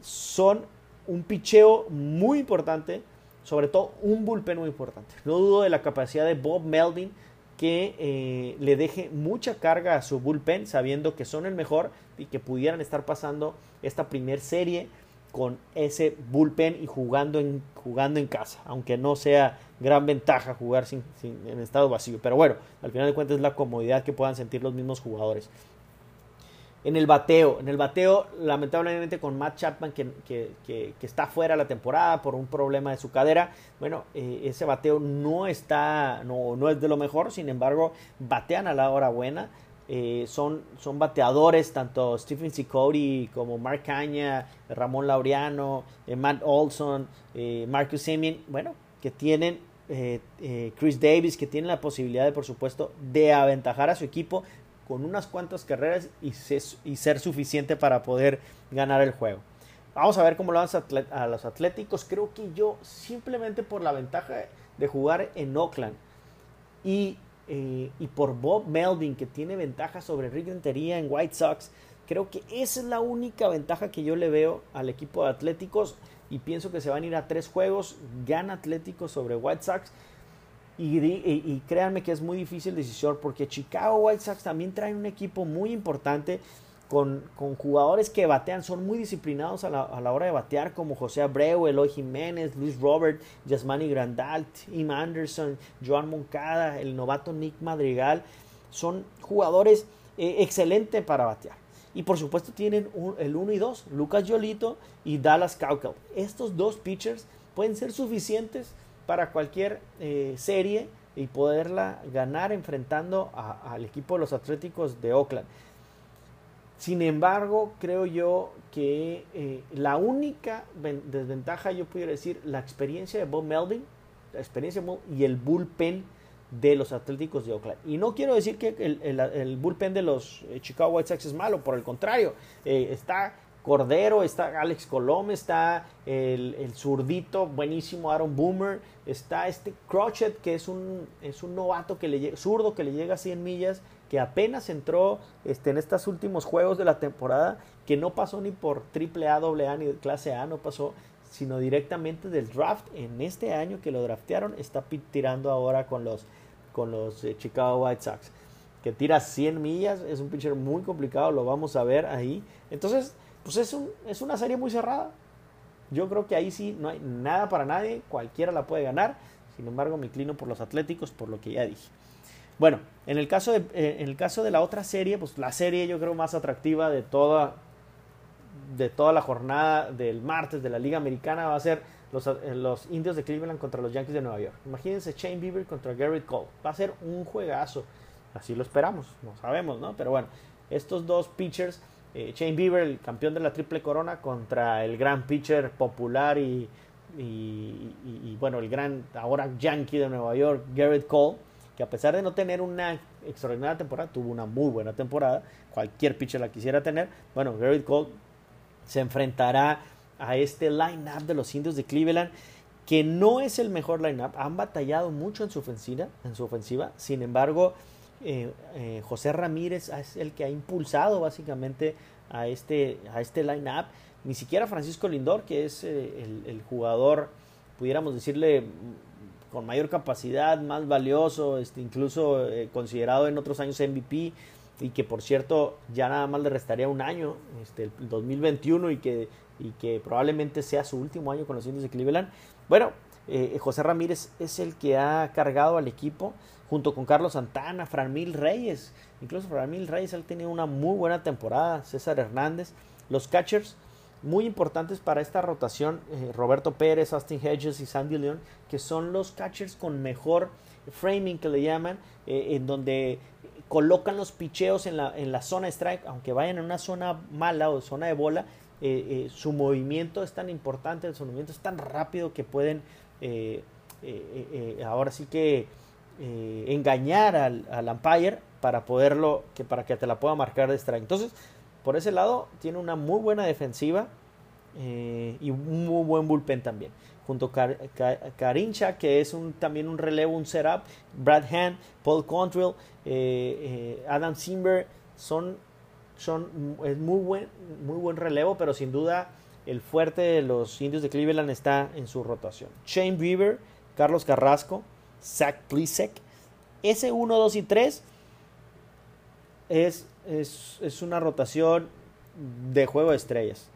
Son un picheo muy importante sobre todo un bullpen muy importante. No dudo de la capacidad de Bob Melvin, que eh, le deje mucha carga a su bullpen, sabiendo que son el mejor y que pudieran estar pasando esta primer serie con ese bullpen y jugando en, jugando en casa, aunque no sea gran ventaja jugar sin, en estado vacío. Pero bueno, al final de cuentas es la comodidad que puedan sentir los mismos jugadores. En el bateo, en el bateo, lamentablemente con Matt Chapman que, que, está fuera la temporada por un problema de su cadera, bueno, eh, ese bateo no está, no, no es de lo mejor, sin embargo, batean a la hora buena. Eh, son, son bateadores, tanto Stephen Cody como Mark Caña, Ramón Laureano, eh, Matt Olson, Marcus Semien, bueno, que tienen Chris Davis, que tienen la posibilidad de, por supuesto, de aventajar a su equipo con unas cuantas carreras y, ser suficiente para poder ganar el juego. Vamos a ver cómo lo van a los Atléticos. Creo que yo, simplemente por la ventaja de jugar en Oakland y, eh, por Bob Melvin, que tiene ventaja sobre Rick Rentería en White Sox, creo que esa es la única ventaja que yo le veo al equipo de Atléticos. Y pienso que se van a ir a tres juegos. Gana Atléticos sobre White Sox y, créanme que es muy difícil decisión porque Chicago White Sox también trae un equipo muy importante con, jugadores que batean, son muy disciplinados a la, hora de batear, como José Abreu, Eloy Jiménez, Luis Robert, Yasmani Grandal, Tim Anderson, Joan Moncada, el novato Nick Madrigal. Son jugadores eh, excelentes para batear. Y por supuesto tienen el 1 y 2, Lucas Yolito y Dallas Cowell. Estos dos pitchers pueden ser suficientes para cualquier eh, serie y poderla ganar enfrentando al equipo de los Atléticos de Oakland. Sin embargo, creo yo que eh, la única desventaja, yo pudiera decir, la experiencia de Bob Melding, la experiencia y el bullpen de los Atléticos de Oakland. Y no quiero decir que el, bullpen de los eh, Chicago White Sox es malo, por el contrario, está Cordero, está Alex Colom, está el, el, zurdito buenísimo Aaron Boomer, está este Crochet que es un, es un novato que le zurdo que le llega a 100 millas, que apenas entró este, en estos últimos juegos de la temporada, que no pasó ni por triple A, doble A ni clase A, no pasó, sino directamente del draft en este año que lo draftearon, está tirando ahora con los, con los eh, Chicago White Sox. Que tira 100 millas, es un pitcher muy complicado, lo vamos a ver ahí. Entonces, pues es, un, es una serie muy cerrada. Yo creo que ahí sí no hay nada para nadie, cualquiera la puede ganar. Sin embargo, me inclino por los Atléticos, por lo que ya dije. Bueno, en el caso de, eh, en el caso de la otra serie, pues la serie yo creo más atractiva de toda, de toda la jornada del martes de la Liga Americana va a ser los, eh, los Indios de Cleveland contra los Yankees de Nueva York. Imagínense Shane Bieber contra Garrett Cole. Va a ser un juegazo. Así lo esperamos, no sabemos, ¿no? Pero bueno, estos dos pitchers eh, Shane Bieber, el campeón de la triple corona, contra el gran pitcher popular y, y, bueno, el gran ahora yankee de Nueva York, Garrett Cole, que a pesar de no tener una extraordinaria temporada, tuvo una muy buena temporada, cualquier pitcher la quisiera tener, bueno, Garrett Cole se enfrentará a este line-up de los indios de Cleveland, que no es el mejor line-up, han batallado mucho en su ofensiva, en su ofensiva, sin embargo, eh, eh, José Ramírez es el que ha impulsado básicamente a este, a este line-up. Ni siquiera Francisco Lindor, que es eh, el, jugador, pudiéramos decirle, con mayor capacidad, más valioso, este, incluso considerado en otros años MVP, y que por cierto ya nada más le restaría un año, este, el 2021, y que, y que probablemente sea su último año con los Indios de Cleveland. Bueno, José Ramírez es el que ha cargado al equipo junto con Carlos Santana, Franmil Reyes. Incluso Franmil Reyes ha tenido una muy buena temporada, César Hernández. Los catchers muy importantes para esta rotación, eh, Roberto Pérez, Austin Hedges y Sandy León, que son los catchers con mejor framing que le llaman, eh, en donde colocan los picheos en la, en la zona strike, aunque vayan en una zona mala o zona de bola, eh, su movimiento es tan importante, su movimiento es tan rápido que pueden ahora sí que eh, engañar al, al, umpire para poderlo, que para que te la pueda marcar de strike. Entonces, por ese lado, tiene una muy buena defensiva eh, y un muy buen bullpen también. Junto a Carincha, que es un, también un relevo, un setup, Brad Hand, Paul Contrill, eh, Adam Simber, son, son es muy buen, muy buen relevo, pero sin duda el fuerte de los indios de Cleveland está en su rotación. Shane Bieber, Carlos Carrasco, Zach Plisek, ese 1, 2 y 3 es, es, una rotación de juego de estrellas.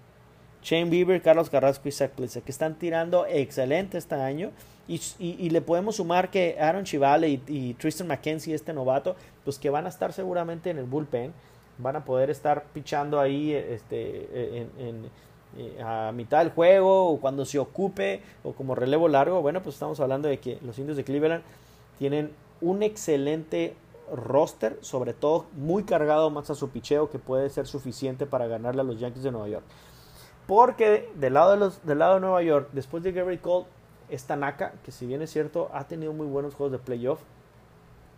Shane Bieber, Carlos Carrasco y Zach que están tirando excelente este año. Y, le podemos sumar que Aaron Chivale y, Tristan McKenzie, este novato, pues que van a estar seguramente en el bullpen. Van a poder estar pichando ahí este, en, a mitad del juego o cuando se ocupe o como relevo largo. Bueno, pues estamos hablando de que los indios de Cleveland tienen un excelente roster, sobre todo muy cargado más a su picheo, que puede ser suficiente para ganarle a los Yankees de Nueva York. Porque del lado de, los, del lado de Nueva York, después de Gary Cole, esta Naka, que si bien es cierto, ha tenido muy buenos juegos de playoff,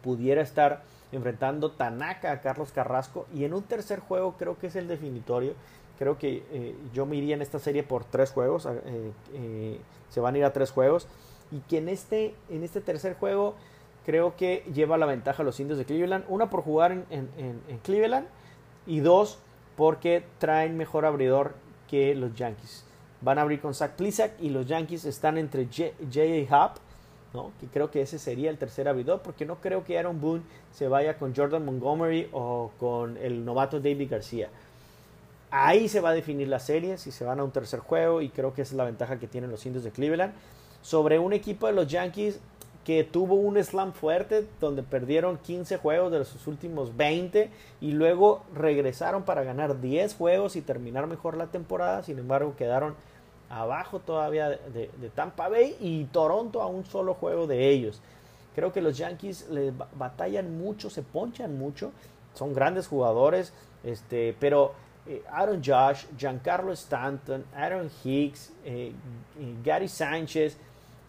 pudiera estar enfrentando Tanaka a Carlos Carrasco. Y en un tercer juego, creo que es el definitorio. Creo que eh, yo me iría en esta serie por tres juegos. Eh, eh, se van a ir a tres juegos. Y que en este, en este tercer juego creo que lleva la ventaja a los indios de Cleveland. Una por jugar en, Cleveland y dos porque traen mejor abridor que los Yankees. Van a abrir con Zach Plisak y los Yankees están entre J.A. Happ, ¿no? que creo que ese sería el tercer abridor, porque no creo que Aaron Boone se vaya con Jordan Montgomery o con el novato David García. Ahí se va a definir la serie, si se van a un tercer juego, y creo que esa es la ventaja que tienen los indios de Cleveland. Sobre un equipo de los Yankees, que tuvo un slam fuerte donde perdieron 15 juegos de sus últimos 20 y luego regresaron para ganar 10 juegos y terminar mejor la temporada. Sin embargo, quedaron abajo todavía de, Tampa Bay y Toronto a un solo juego de ellos. Creo que los Yankees les batallan mucho, se ponchan mucho, son grandes jugadores, este, pero eh, Aaron Josh, Giancarlo Stanton, Aaron Hicks, eh, Gary Sánchez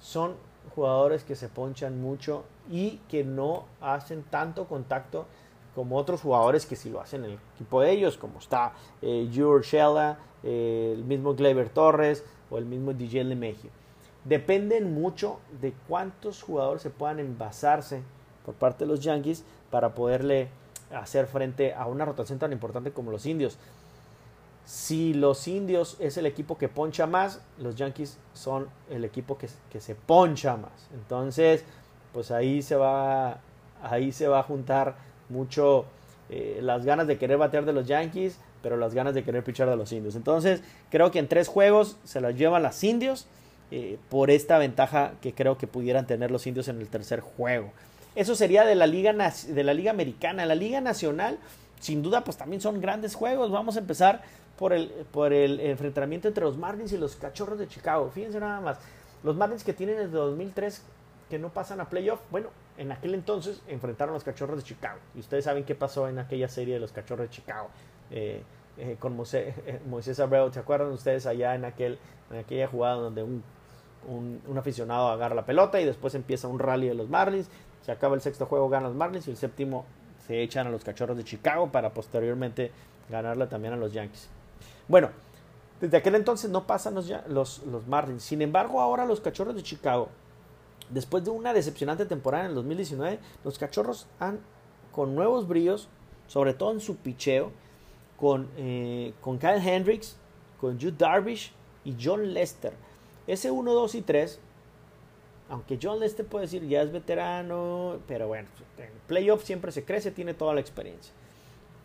son jugadores que se ponchan mucho y que no hacen tanto contacto como otros jugadores que sí lo hacen en el equipo de ellos, como está eh, Shella, eh, el mismo Gleyber Torres o el mismo DJ LeMahieu. Dependen mucho de cuántos jugadores se puedan envasarse por parte de los Yankees para poderle hacer frente a una rotación tan importante como los indios. Si los indios es el equipo que poncha más, los Yankees son el equipo que, se poncha más. Entonces, pues ahí se va, ahí se va a juntar mucho eh, las ganas de querer batear de los Yankees, pero las ganas de querer pichar de los indios. Entonces, creo que en tres juegos se las llevan los indios eh, por esta ventaja que creo que pudieran tener los indios en el tercer juego. Eso sería de la liga, de la liga americana. La liga nacional, sin duda, pues también son grandes juegos. Vamos a empezar por el, por el enfrentamiento entre los Marlins y los Cachorros de Chicago. Fíjense nada más, los Marlins que tienen desde 2003 que no pasan a playoff, bueno, en aquel entonces enfrentaron a los Cachorros de Chicago. Y ustedes saben qué pasó en aquella serie de los Cachorros de Chicago. Eh, eh, con Moisés, Abreu, ¿se acuerdan ustedes allá en, aquel, en aquella jugada donde un, un, aficionado agarra la pelota y después empieza un rally de los Marlins? Se acaba el sexto juego, ganan los Marlins y el séptimo se echan a los Cachorros de Chicago para posteriormente ganarle también a los Yankees. Bueno, desde aquel entonces no pasan los, los, los Marlins. Sin embargo, ahora los Cachorros de Chicago, después de una decepcionante temporada en el 2019, los Cachorros han, con nuevos brillos, sobre todo en su picheo, con, eh, con Kyle Hendricks, con Jude Darvish y John Lester. Ese 1, 2 y 3, aunque John Lester puede decir ya es veterano, pero bueno, en playoff siempre se crece, tiene toda la experiencia.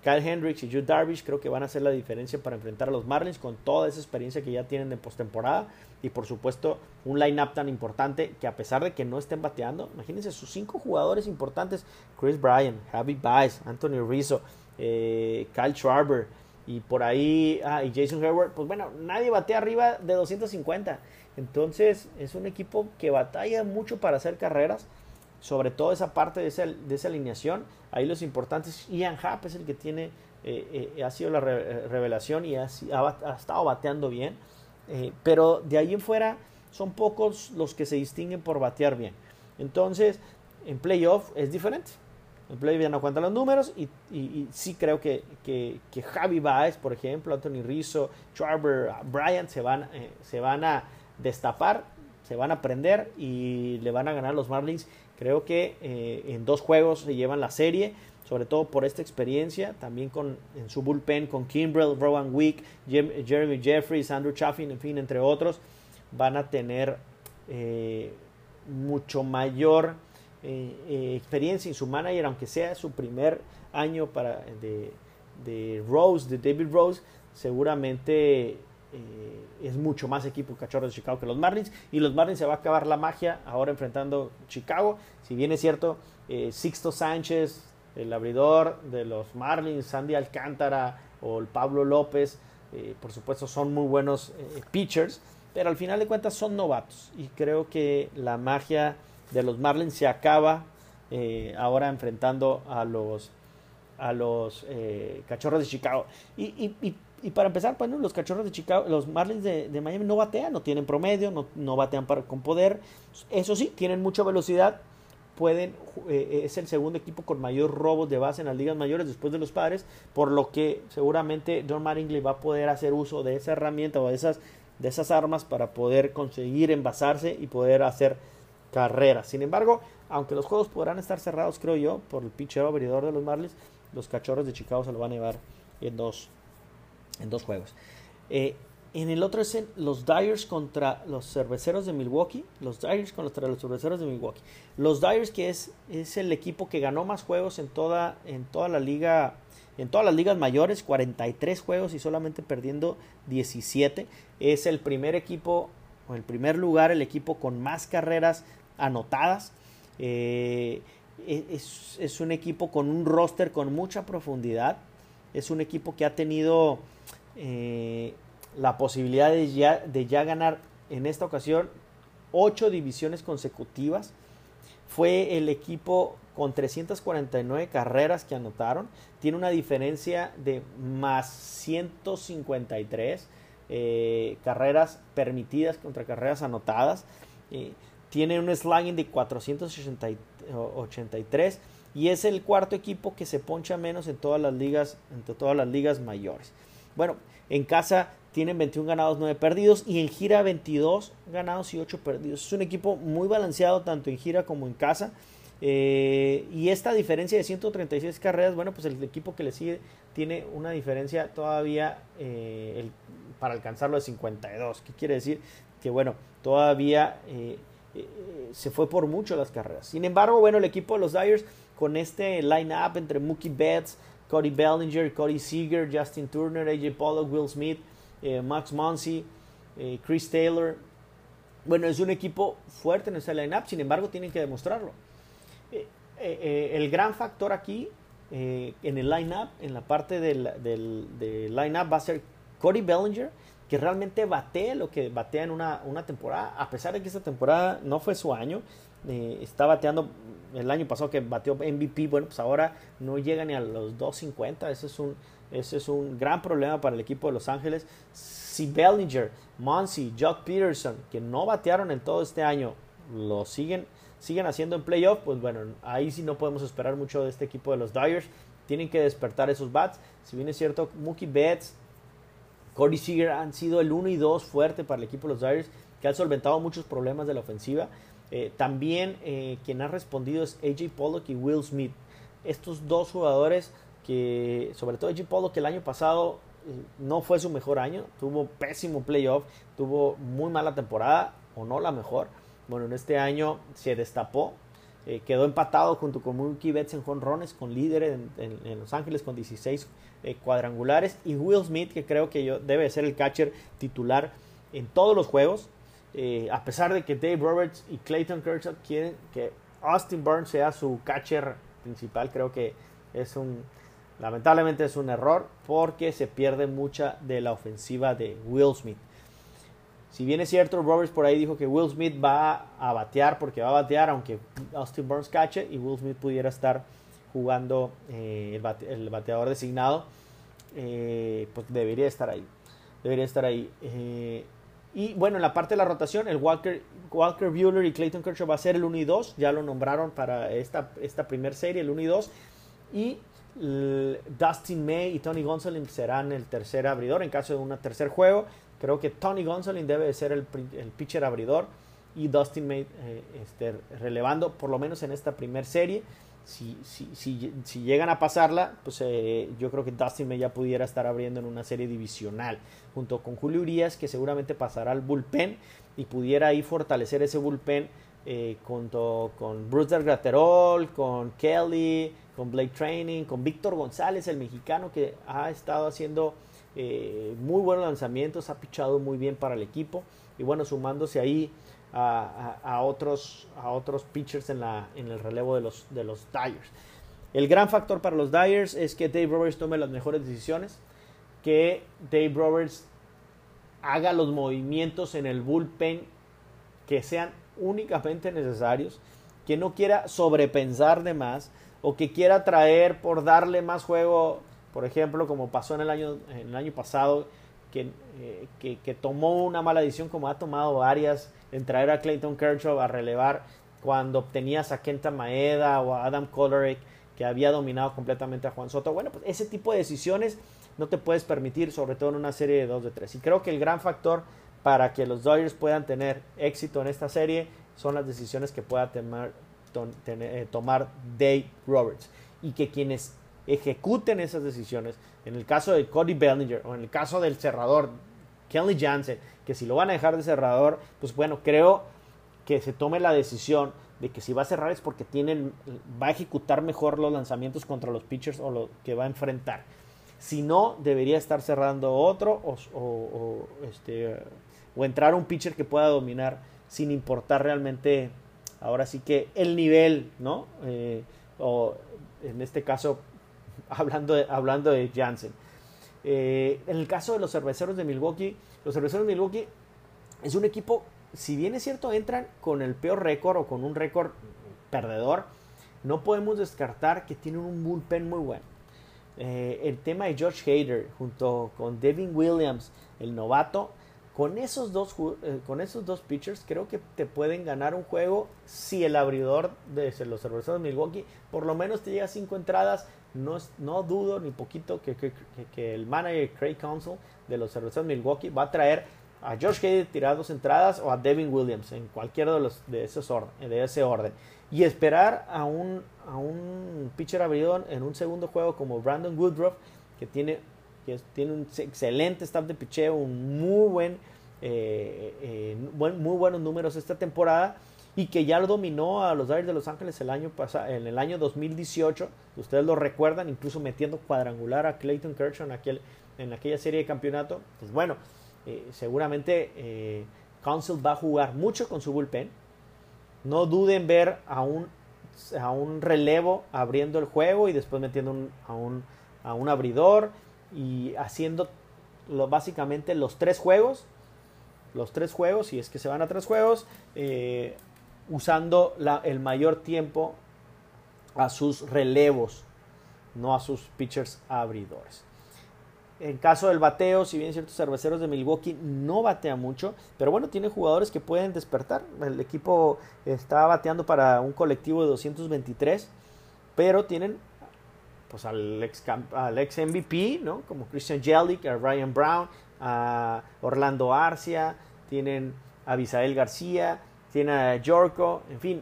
Kyle Hendricks y Jude Darvish creo que van a hacer la diferencia para enfrentar a los Marlins con toda esa experiencia que ya tienen de postemporada y por supuesto un line-up tan importante que a pesar de que no estén bateando, imagínense sus cinco jugadores importantes, Chris Bryan, Javi Baez, Anthony Rizzo, eh, Kyle Schwarber y por ahí, ah, y Jason Herbert, pues bueno, nadie batea arriba de 250. Entonces es un equipo que batalla mucho para hacer carreras sobre todo esa parte de esa, de esa alineación. Ahí los importantes, Ian Happ es el que tiene, eh, eh, ha sido la revelación y ha, estado bateando bien. Eh, pero de ahí en fuera son pocos los que se distinguen por batear bien. Entonces, en playoff es diferente. En playoff ya no cuentan los números y, sí creo que, que, Javi Baez, por ejemplo, Anthony Rizzo, Charber, Bryant se van, se van a destapar, se van a prender y le van a ganar los Marlins. Creo que eh, en dos juegos se llevan la serie, sobre todo por esta experiencia, también con, en su bullpen con Kimbrell, Rowan Wick, Jeremy Jeffries, Andrew Chaffin, en fin, entre otros, van a tener eh, mucho mayor experiencia en su manager, aunque sea su primer año para, de, de Rose, de David Rose, seguramente es mucho más equipo Cachorros de Chicago que los Marlins. Y los Marlins se va a acabar la magia ahora enfrentando Chicago. Si bien es cierto, Sixto Sánchez, el abridor de los Marlins, Sandy Alcántara o el Pablo López, eh, por supuesto son muy buenos eh, pitchers, pero al final de cuentas son novatos y creo que la magia de los Marlins se acaba eh, ahora enfrentando a los a los cachorros de Chicago y, para empezar, bueno, los cachorros de Chicago, los Marlins de, Miami no batean, no tienen promedio, no, no batean para, con poder. Eso sí, tienen mucha velocidad, pueden, eh, es el segundo equipo con mayor robos de base en las ligas mayores después de los padres, por lo que seguramente John Mattingly va a poder hacer uso de esa herramienta o de esas, de esas armas para poder conseguir envasarse y poder hacer carreras. Sin embargo, aunque los juegos podrán estar cerrados, creo yo, por el pitcher abridor de los Marlins, los cachorros de Chicago se lo van a llevar en dos, en dos juegos. Eh, en el otro es los Dyers contra los cerveceros de Milwaukee. Los Dyers contra los cerveceros de Milwaukee. Los Dyers que es, es el equipo que ganó más juegos en toda, en toda la liga. En todas las ligas mayores, 43 juegos y solamente perdiendo 17. Es el primer equipo, o el primer lugar, el equipo con más carreras anotadas. Eh, es, es, un equipo con un roster con mucha profundidad. Es un equipo que ha tenido eh, la posibilidad de ya, de ya ganar en esta ocasión ocho divisiones consecutivas. Fue el equipo con 349 carreras que anotaron. Tiene una diferencia de más 153 eh, carreras permitidas contra carreras anotadas. Eh, tiene un slugging de 483 y es el cuarto equipo que se poncha menos en todas las ligas, entre todas las ligas mayores. Bueno, en casa tienen 21 ganados, 9 perdidos y en gira 22 ganados y 8 perdidos. Es un equipo muy balanceado tanto en gira como en casa. Eh, y esta diferencia de 136 carreras, bueno, pues el equipo que le sigue tiene una diferencia todavía eh, para alcanzarlo de 52. ¿Qué quiere decir? Que bueno, todavía eh, se fue por mucho las carreras. Sin embargo, bueno, el equipo de los Dyers con este line-up entre Mookie Betts, Cody Bellinger, Cody Seager, Justin Turner, AJ Pollock, Will Smith, eh, Max Muncy, eh, Chris Taylor. Bueno, es un equipo fuerte en ese lineup, sin embargo, tienen que demostrarlo. Eh, el gran factor aquí en el lineup, en la parte del, del, del lineup, va a ser Cody Bellinger, que realmente batea lo que batea en una, una, temporada, a pesar de que esta temporada no fue su año, está bateando el año pasado que bateó MVP, bueno, pues ahora no llega ni a los 250, ese es un, es un gran problema para el equipo de Los Ángeles. Si Bellinger, Muncy, Jock Peterson, que no batearon en todo este año, lo siguen, siguen haciendo en playoff, pues bueno, ahí sí no podemos esperar mucho de este equipo de los Dyers. Tienen que despertar esos bats. Si bien es cierto, Mookie Betts, Cody Seager han sido el 1 y 2 fuerte para el equipo de los Dyers, que han solventado muchos problemas de la ofensiva. Eh, también eh, quien ha respondido es AJ Pollock y Will Smith. Estos dos jugadores que sobre todo. Polo que el año pasado eh, no fue su mejor año, tuvo pésimo playoff, tuvo muy mala temporada o no la mejor. Bueno, en este año se destapó, quedó empatado junto con Mookie Betts en jonrones, con líder en, Los Ángeles con 16 eh, cuadrangulares y Will Smith que creo que yo, debe ser el catcher titular en todos los juegos. A pesar de que Dave Roberts y Clayton Kershaw quieren que Austin Burns sea su catcher principal, creo que es un Lamentablemente es un error porque se pierde mucha de la ofensiva de Will Smith. Si bien es cierto, Roberts por ahí dijo que Will Smith va a batear porque va a batear aunque Austin Burns cache y Will Smith pudiera estar jugando eh, el, bateador designado, eh, pues debería estar ahí. Debería estar ahí. Eh, y bueno, en la parte de la rotación, el Walker, Walker Bueller y Clayton Kershaw va a ser el 1 y 2. Ya lo nombraron para esta, esta primera serie, el 1 y 2. Y Dustin May y Tony Gonsolin serán el tercer abridor en caso de un tercer juego. Creo que Tony Gonsolin debe de ser el, pitcher abridor y Dustin May eh, este, relevando por lo menos en esta primera serie. Si, si, si, llegan a pasarla, pues eh, yo creo que Dustin May ya pudiera estar abriendo en una serie divisional junto con Julio Urias que seguramente pasará al bullpen y pudiera ahí fortalecer ese bullpen eh, junto con Bruce Graterol, con Kelly, con Blake Training, con Víctor González, el mexicano que ha estado haciendo eh, muy buenos lanzamientos, ha pichado muy bien para el equipo. Y bueno, sumándose ahí a, otros, a otros pitchers en, la, en el relevo de los, de los Dyers. El gran factor para los Dyers es que Dave Roberts tome las mejores decisiones, que Dave Roberts haga los movimientos en el bullpen que sean únicamente necesarios, que no quiera sobrepensar de más o que quiera traer por darle más juego, por ejemplo, como pasó en el año, en el año pasado, que, eh, que, tomó una mala decisión como ha tomado varias en traer a Clayton Kershaw a relevar cuando obtenías a Kenta Maeda o a Adam Kolarek que había dominado completamente a Juan Soto. Bueno, pues ese tipo de decisiones no te puedes permitir, sobre todo en una serie de 2 de 3. Y creo que el gran factor para que los Dodgers puedan tener éxito en esta serie son las decisiones que pueda eh, tomar Dave Roberts. Y que quienes ejecuten esas decisiones, en el caso de Cody Bellinger o en el caso del cerrador Kelly Jansen, que si lo van a dejar de cerrador, pues bueno, creo que se tome la decisión de que si va a cerrar es porque tienen, va a ejecutar mejor los lanzamientos contra los pitchers o lo que va a enfrentar. Si no, debería estar cerrando otro o, o, este, o entrar un pitcher que pueda dominar sin importar realmente, ahora sí que el nivel, ¿no? Eh, o en este caso, hablando de, hablando de Jansen. Eh, en el caso de los cerveceros de Milwaukee, los cerveceros de Milwaukee es un equipo, si bien es cierto, entran con el peor récord o con un récord perdedor, no podemos descartar que tienen un bullpen muy bueno. Eh, el tema de George Hader junto con Devin Williams, el novato, con esos dos, eh, con esos dos pitchers creo que te pueden ganar un juego si el abridor de los cerveceros de Milwaukee por lo menos te llega cinco entradas. No, no dudo ni poquito que, que, el manager Craig Council de los cerveceros de Milwaukee va a traer a George Hayden tirar dos entradas o a Devin Williams en cualquiera de, los, de, esos de ese orden. Y esperar a un, a un pitcher abridor en un segundo juego como Brandon Woodruff que tiene que tiene un excelente staff de picheo, un muy buen, eh, eh, muy buenos números esta temporada y que ya lo dominó a los Dodgers de Los Ángeles el año pasado, en el año 2018. Ustedes lo recuerdan, incluso metiendo cuadrangular a Clayton Kershaw en, aquel, en aquella serie de campeonato. Pues bueno, eh, seguramente Council va a jugar mucho con su bullpen. No duden ver a un, a un relevo abriendo el juego y después metiendo a, un, a un abridor y haciendo lo, básicamente los tres juegos, los tres juegos, si es que se van a tres juegos, eh, usando el mayor tiempo a sus relevos, no a sus pitchers abridores. En caso del bateo, si bien ciertos cerveceros de Milwaukee no batea mucho, pero bueno, tiene jugadores que pueden despertar. El equipo está bateando para un colectivo de 223, pero tienen pues al ex, ex MVP, ¿no? Como Christian Jelic, a Ryan Brown, a Orlando Arcia, tienen a Bisael García, tienen a Yorko, en fin,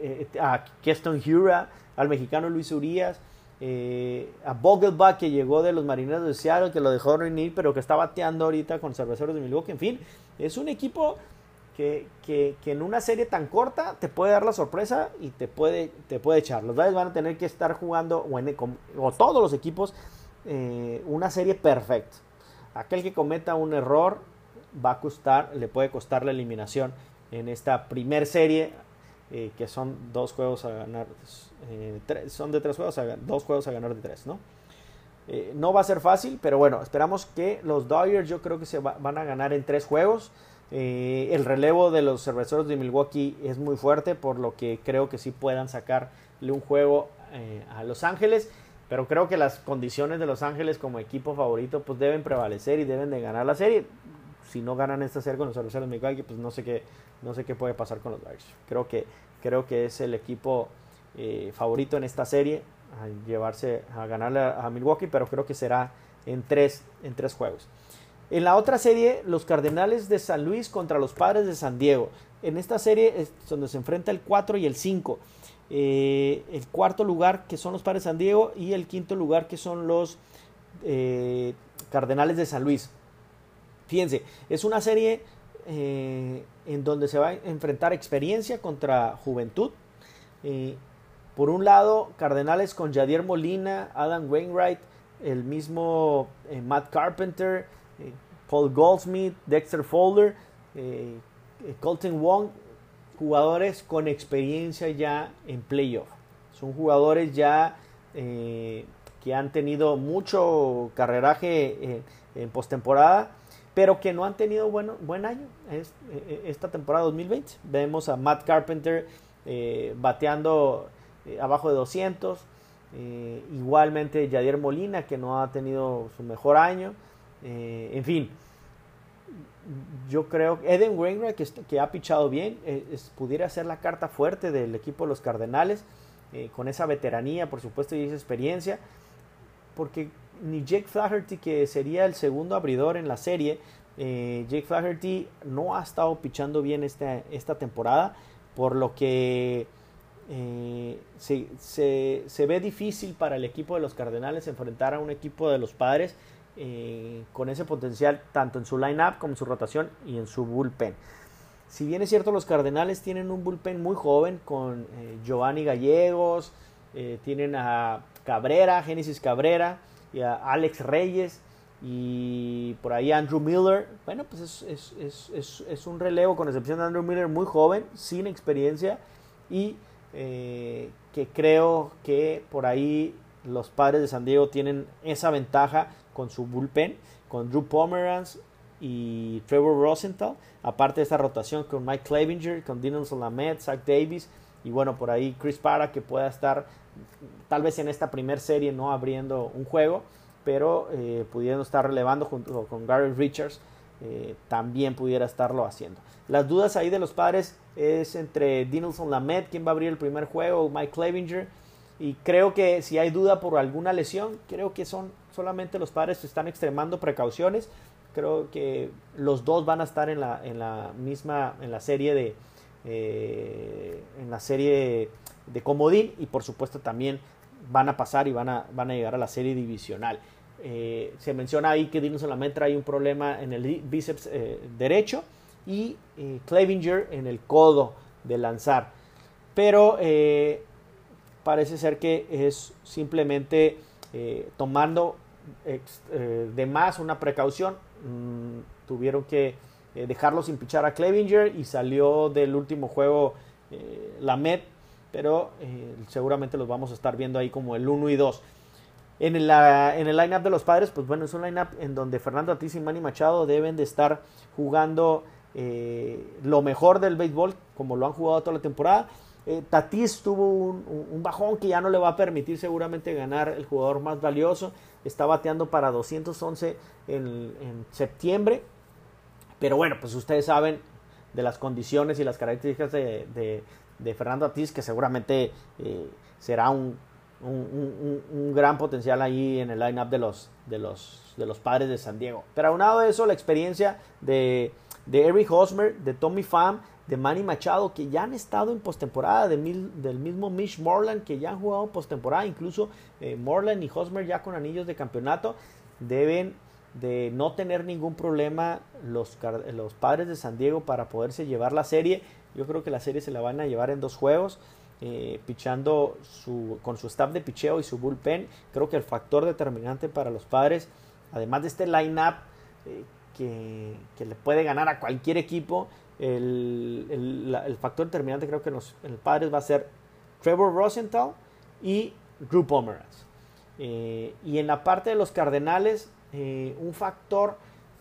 eh, a Keston Hura, al mexicano Luis Urias, eh, a Vogelbach que llegó de los Marineros de Seattle, que lo dejó reunir, pero que está bateando ahorita con Cerveceros de Milwaukee, en fin, es un equipo que, en una serie tan corta te puede dar la sorpresa y te puede, te puede echar. Los Dodgers van a tener que estar jugando, o, todos los equipos, eh, una serie perfecta. Aquel que cometa un error va a costar, le puede costar la eliminación en esta primer serie, eh, que son dos juegos a ganar, eh, son de tres juegos, dos juegos a ganar de tres, ¿no? no va a ser fácil, pero bueno, esperamos que los Dodgers yo creo que se van a ganar en tres juegos. Eh, el relevo de los cerveceros de Milwaukee es muy fuerte, por lo que creo que sí puedan sacarle un juego eh, a Los Ángeles. Pero creo que las condiciones de Los Ángeles como equipo favorito pues deben prevalecer y deben de ganar la serie. Si no ganan esta serie con los cerveceros de Milwaukee, pues no sé qué, no sé qué puede pasar con los Dodgers. Creo que, creo que es el equipo eh, favorito en esta serie a llevarse a ganarle a, Milwaukee, pero creo que será en tres, en tres juegos. En la otra serie, los Cardenales de San Luis contra los Padres de San Diego. En esta serie es donde se enfrenta el 4 y el 5. Eh, el cuarto lugar que son los Padres de San Diego y el quinto lugar que son los eh, Cardenales de San Luis. Fíjense, es una serie eh, en donde se va a enfrentar experiencia contra juventud. Eh, por un lado, Cardenales con Jadier Molina, Adam Wainwright, el mismo eh, Matt Carpenter, Paul Goldsmith, Dexter Folder, Colton Wong, jugadores con experiencia ya en playoff. Son jugadores ya que han tenido mucho carreraje en postemporada pero que no han tenido bueno, buen año e, e, esta temporada 2020. Vemos a Matt Carpenter eh, bateando eh, abajo de 200. Eh, igualmente Yadier Molina, que no ha tenido su mejor año. en fin, yo creo que Eden Wainwright, que, que ha pichado bien, pudiera ser la carta fuerte del equipo de los Cardenales, con esa veteranía, por supuesto, y esa experiencia. Porque ni Jake Flaherty, que sería el segundo abridor en la serie. Eh, Jake Flaherty no ha estado pichando bien esta, temporada, por lo que eh, se, ve difícil para el equipo de los Cardenales enfrentar a un equipo de los Padres eh, con ese potencial tanto en su line-up como en su rotación y en su bullpen. Si bien es cierto, los Cardenales tienen un bullpen muy joven con Giovanni Gallegos, tienen a Cabrera, Génesis Cabrera, y a Alex Reyes y por ahí Andrew Miller. Bueno, pues es, es, es, es, un relevo con excepción de Andrew Miller muy joven, sin experiencia y eh, que creo que por ahí los padres de San Diego tienen esa ventaja con su bullpen, con Drew Pomeranz y Trevor Rosenthal, aparte de esa rotación con Mike Clevinger, con Dylan Solamet, Zach Davis y bueno, por ahí Chris Para que pueda estar tal vez en esta primera serie no abriendo un juego, pero eh, pudiendo estar relevando junto con Gary Richards, eh, también pudiera estarlo haciendo. Las dudas ahí de los padres es entre Dinelson Lamet, quien va a abrir el primer juego, Mike Clevinger, y creo que si hay duda por alguna lesión, creo que son solamente los padres que están extremando precauciones. Creo que los dos van a estar en la, en la misma, en la serie de, eh, en la serie de comodín y por supuesto también van a pasar y van a, van a llegar a la serie divisional. Eh, se menciona ahí que Dino solamente trae un problema en el bíceps eh, derecho y eh, Clevinger en el codo de lanzar. Pero parece ser que es simplemente tomando de más una precaución. Mm, tuvieron que dejarlo sin pichar a Clevinger y salió del último juego la Met pero eh, seguramente los vamos a estar viendo ahí como el 1 y 2. En, en el line-up de los padres, pues bueno, es un line-up en donde Fernando Tatís y Manny Machado deben de estar jugando eh, lo mejor del béisbol, como lo han jugado toda la temporada. Eh, Tatis tuvo un, bajón que ya no le va a permitir seguramente ganar el jugador más valioso. Está bateando para 211 en, septiembre. Pero bueno, pues ustedes saben de las condiciones y las características de Fernando Atis, que seguramente eh, será un, un, gran potencial ahí en el line-up de los, de, los, de los padres de San Diego. Pero aunado de eso, la experiencia de, de Eric Hosmer, de Tommy Pham, de Manny Machado, que ya han estado en postemporada, de del mismo Mitch Morland, que ya han jugado postemporada, incluso eh, Morland y Hosmer ya con anillos de campeonato, deben de no tener ningún problema los, los padres de San Diego para poderse llevar la serie yo creo que la serie se la van a llevar en dos juegos. Eh, pichando su, con su staff de picheo y su bullpen. Creo que el factor determinante para los padres, además de este line-up eh, que, le puede ganar a cualquier equipo, el, factor determinante creo que en los, padres va a ser Trevor Rosenthal y Drew Pomeranz. Eh, y en la parte de los Cardenales, un factor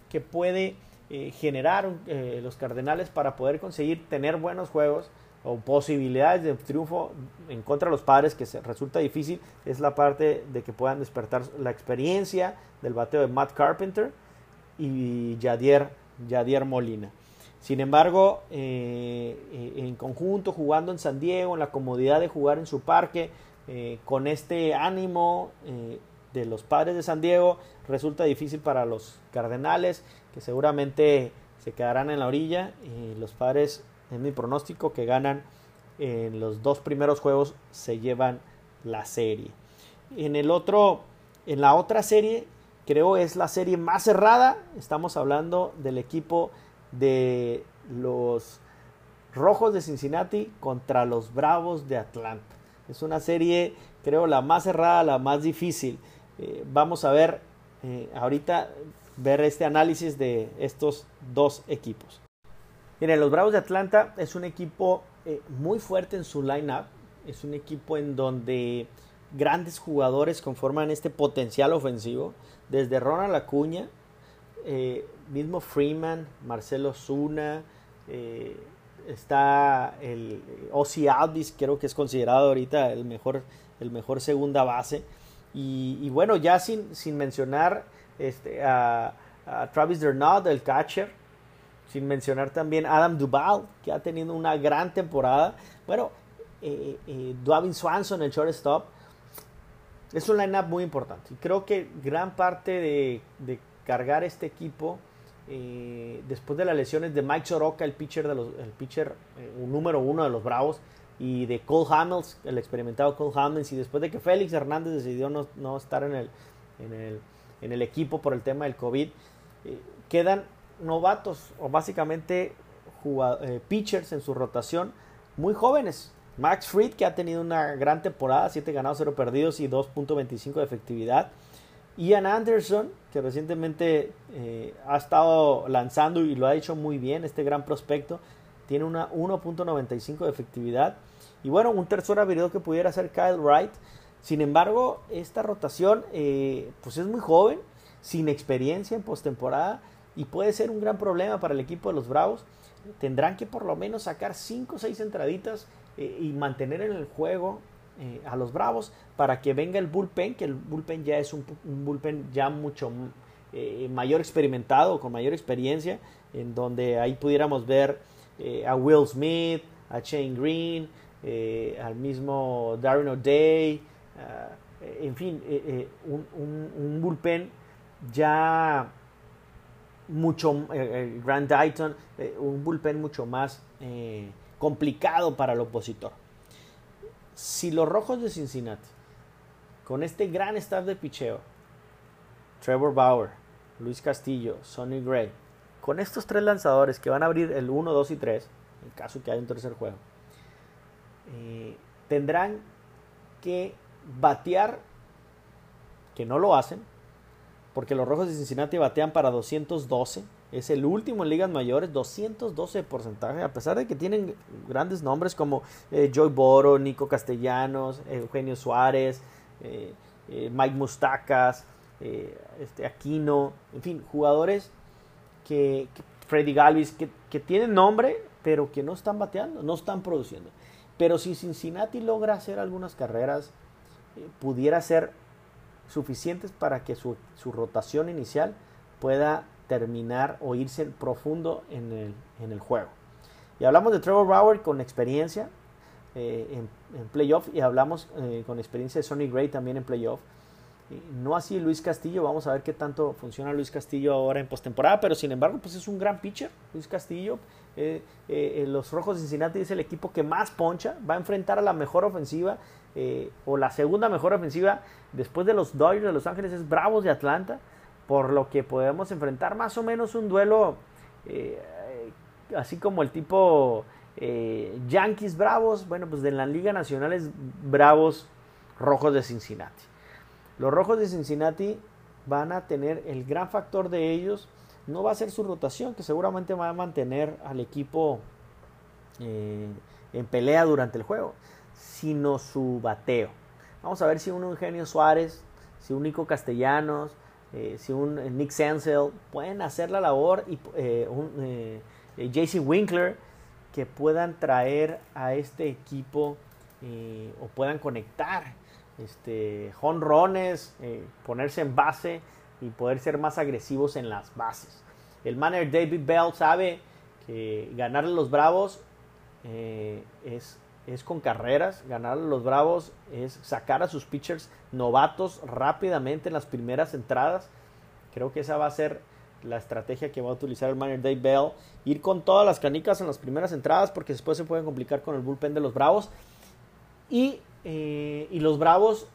que puede eh, generar eh, los Cardenales para poder conseguir tener buenos juegos o posibilidades de triunfo en contra de los padres, que se, resulta difícil, es la parte de que puedan despertar la experiencia del bateo de Matt Carpenter y Yadier, Yadier Molina. Sin embargo, eh, en conjunto, jugando en San Diego, en la comodidad de jugar en su parque, con este ánimo de los padres de San Diego, resulta difícil para los Cardenales que seguramente se quedarán en la orilla y los padres, en mi pronóstico, que ganan en los dos primeros juegos se llevan la serie. En el otro, en la otra serie, creo es la serie más cerrada. Estamos hablando del equipo de los Rojos de Cincinnati contra los Bravos de Atlanta. Es una serie, creo, la más cerrada, la más difícil. Eh, vamos a ver eh, ahorita, ver este análisis de estos dos equipos. Miren, los Bravos de Atlanta es un equipo eh, muy fuerte en su line-up. Es un equipo en donde grandes jugadores conforman este potencial ofensivo. Desde Ronald Acuña, mismo Freeman, Marcelo Zuna, está el Ozzy Alvis, creo que es considerado ahorita el mejor, el mejor segunda base. Y, bueno, ya sin, sin mencionar este, a, Travis Dernot, el catcher, sin mencionar también Adam Duvall, que ha tenido una gran temporada. Bueno, eh, eh, Swanson, el shortstop, es un lineup muy importante. Y creo que gran parte de, cargar este equipo eh, después de las lesiones de Mike Soroka, el pitcher, de los, pitcher eh, número uno de los Bravos, y de Cole Hamels, el experimentado Cole Hamels, y después de que Félix Hernández decidió no, estar en el, en, el, equipo por el tema del COVID, eh, quedan novatos o básicamente pitchers en su rotación muy jóvenes. Max Fried, que ha tenido una gran temporada, 7 ganados, 0 perdidos y 2.25 de efectividad. Ian Anderson, que recientemente eh, ha estado lanzando y lo ha hecho muy bien, este gran prospecto, tiene una 1.95 de efectividad. Y bueno, un tercer habilidad que pudiera ser Kyle Wright. Sin embargo, esta rotación eh, pues es muy joven, sin experiencia en postemporada y puede ser un gran problema para el equipo de los Bravos. Tendrán que por lo menos sacar 5 o 6 entraditas eh, y mantener en el juego eh, a los Bravos para que venga el bullpen, que el bullpen ya es un, bullpen ya mucho eh, mayor experimentado, con mayor experiencia, en donde ahí pudiéramos ver a Will Smith, a Shane Green, al mismo Darren O'Day, en fin, un, bullpen ya mucho, Grand Dayton, un bullpen mucho más complicado para el opositor. Si los Rojos de Cincinnati, con este gran staff de picheo, Trevor Bauer, Luis Castillo, Sonny Gray, con estos tres lanzadores que van a abrir el 1, 2 y 3, en caso que haya un tercer juego, eh, tendrán que batear, que no lo hacen, porque los Rojos de Cincinnati batean para 212 es el último en ligas mayores, 212 porcentaje, a pesar de que tienen grandes nombres como eh, Joy Boro, Nico Castellanos, Eugenio Suárez, eh, eh, Mike Mustacas, este, Aquino, en fin, jugadores que, Freddy Galvis, que, que, tienen nombre, pero que no están bateando, no están produciendo. Pero si Cincinnati logra hacer algunas carreras, pudiera ser suficientes para que su, su rotación inicial pueda terminar o irse profundo en el, en el juego. Y hablamos de Trevor Bauer con experiencia eh, en, en, playoff y hablamos eh, con experiencia de Sonny Gray también en playoff. No así Luis Castillo, vamos a ver qué tanto funciona Luis Castillo ahora en postemporada, pero sin embargo pues es un gran pitcher, Luis Castillo. Eh, los Rojos de Cincinnati es el equipo que más poncha, va a enfrentar a la mejor ofensiva o la segunda mejor ofensiva después de los Dodgers de Los Ángeles, es Bravos de Atlanta por lo que podemos enfrentar más o menos un duelo eh, así como el tipo eh, Yankees Bravos, bueno, pues de la Liga Nacional es Bravos Rojos de Cincinnati. Los Rojos de Cincinnati van a tener el gran factor de ellos, no va a ser su rotación, que seguramente va a mantener al equipo eh, en pelea durante el juego, sino su bateo. Vamos a ver si un Eugenio Suárez, si un Nico Castellanos, eh, si un eh, Nick Sansel pueden hacer la labor y eh, un JC Winkler que puedan traer a este equipo o puedan conectar este jonrones, ponerse en base y poder ser más agresivos en las bases. El manager David Bell sabe que ganar los Bravos es es con carreras, ganar a los Bravos es sacar a sus pitchers novatos rápidamente en las primeras entradas. Creo que esa va a ser la estrategia que va a utilizar el manager Dave Bell. Ir con todas las canicas en las primeras entradas porque después se pueden complicar con el bullpen de los Bravos. Y, eh, y los Bravos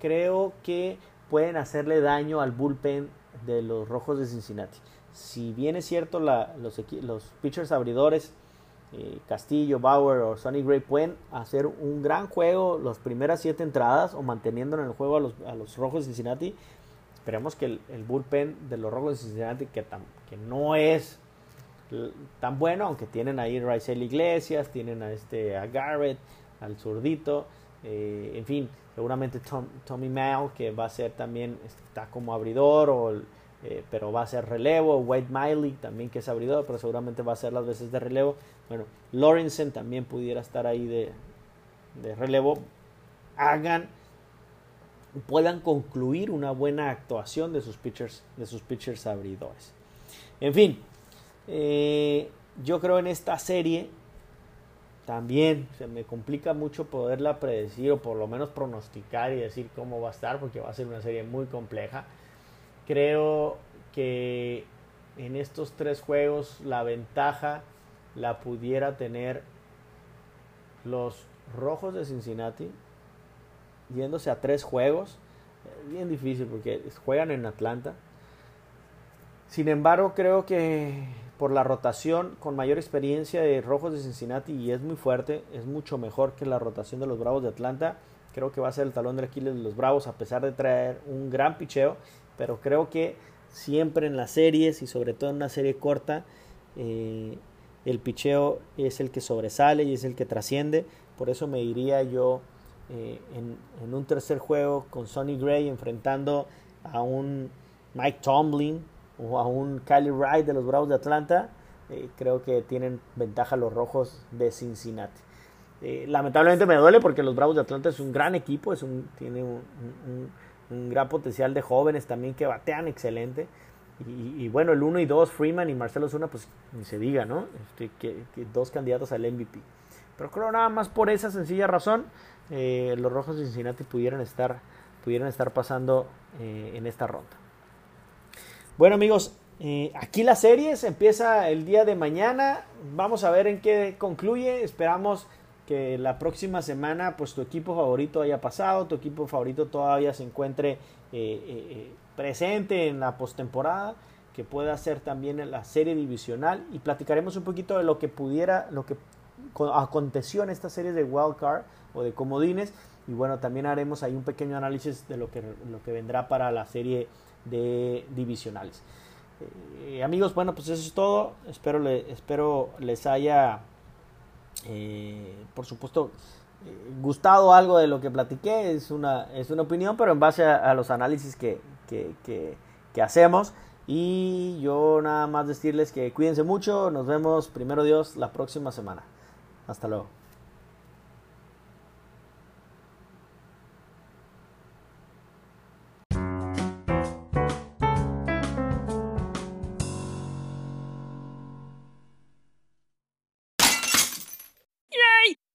creo que pueden hacerle daño al bullpen de los Rojos de Cincinnati. si bien es cierto los pitchers abridores, eh, Castillo, Bauer o Sonny Gray pueden hacer un gran juego las primeras siete entradas o manteniendo en el juego a los, a los Rojos de Cincinnati, esperemos que el, el, bullpen de los Rojos de Cincinnati, que, que no es tan bueno, aunque tienen ahí Raisel Iglesias, tienen a, este, a Garrett, al zurdito, eh, en fin, seguramente Tommy Mao, que va a ser también, está como abridor, o, eh, pero va a ser relevo, White Miley también que es abridor, pero seguramente va a ser las veces de relevo. Bueno, Lorenzen también pudiera estar ahí de, de relevo. Hagan, puedan concluir una buena actuación de sus pitchers, de sus pitchers abridores. En fin, eh, yo creo en esta serie también se me complica mucho poderla predecir o por lo menos pronosticar y decir cómo va a estar porque va a ser una serie muy compleja. Creo que en estos tres juegos la ventaja la pudiera tener los Rojos de Cincinnati yéndose a tres juegos. Bien difícil porque juegan en Atlanta. Sin embargo, creo que por la rotación con mayor experiencia de Rojos de Cincinnati y es muy fuerte, es mucho mejor que la rotación de los Bravos de Atlanta. Creo que va a ser el talón de Aquiles de los Bravos a pesar de traer un gran picheo, pero creo que siempre en las series y sobre todo en una serie corta eh, el picheo es el que sobresale y es el que trasciende. Por eso me iría yo eh, en, un tercer juego con Sonny Gray enfrentando a un Mike Tomlin o a un Kylie Wright de los Bravos de Atlanta, eh, creo que tienen ventaja los rojos de Cincinnati. Lamentablemente me duele porque los Bravos de Atlanta es un gran equipo, es un, tiene un, gran potencial de jóvenes también que batean excelente. Y, bueno, el 1 y 2, Freeman y Marcelo Zuna, pues ni se diga, ¿no? Este, que, dos candidatos al MVP. Pero creo nada más por esa sencilla razón, eh, los rojos de Cincinnati pudieran estar, pudieran estar pasando en esta ronda. Bueno amigos, eh, aquí la serie se empieza el día de mañana. Vamos a ver en qué concluye. Esperamos que la próxima semana pues tu equipo favorito haya pasado, tu equipo favorito todavía se encuentre eh, eh, presente en la postemporada, que pueda ser también en la serie divisional y platicaremos un poquito de lo que pudiera, lo que aconteció en esta serie de wild card o de comodines y bueno también haremos ahí un pequeño análisis de lo que, lo que vendrá para la serie de divisionales. Eh, amigos, bueno, pues eso es todo. Espero, le, espero les haya, eh, por supuesto, eh, gustado algo de lo que platiqué. Es una, es una opinión, pero en base a, los análisis que, que, que hacemos. Y yo nada más decirles que cuídense mucho. Nos vemos, primero Dios, la próxima semana. Hasta luego.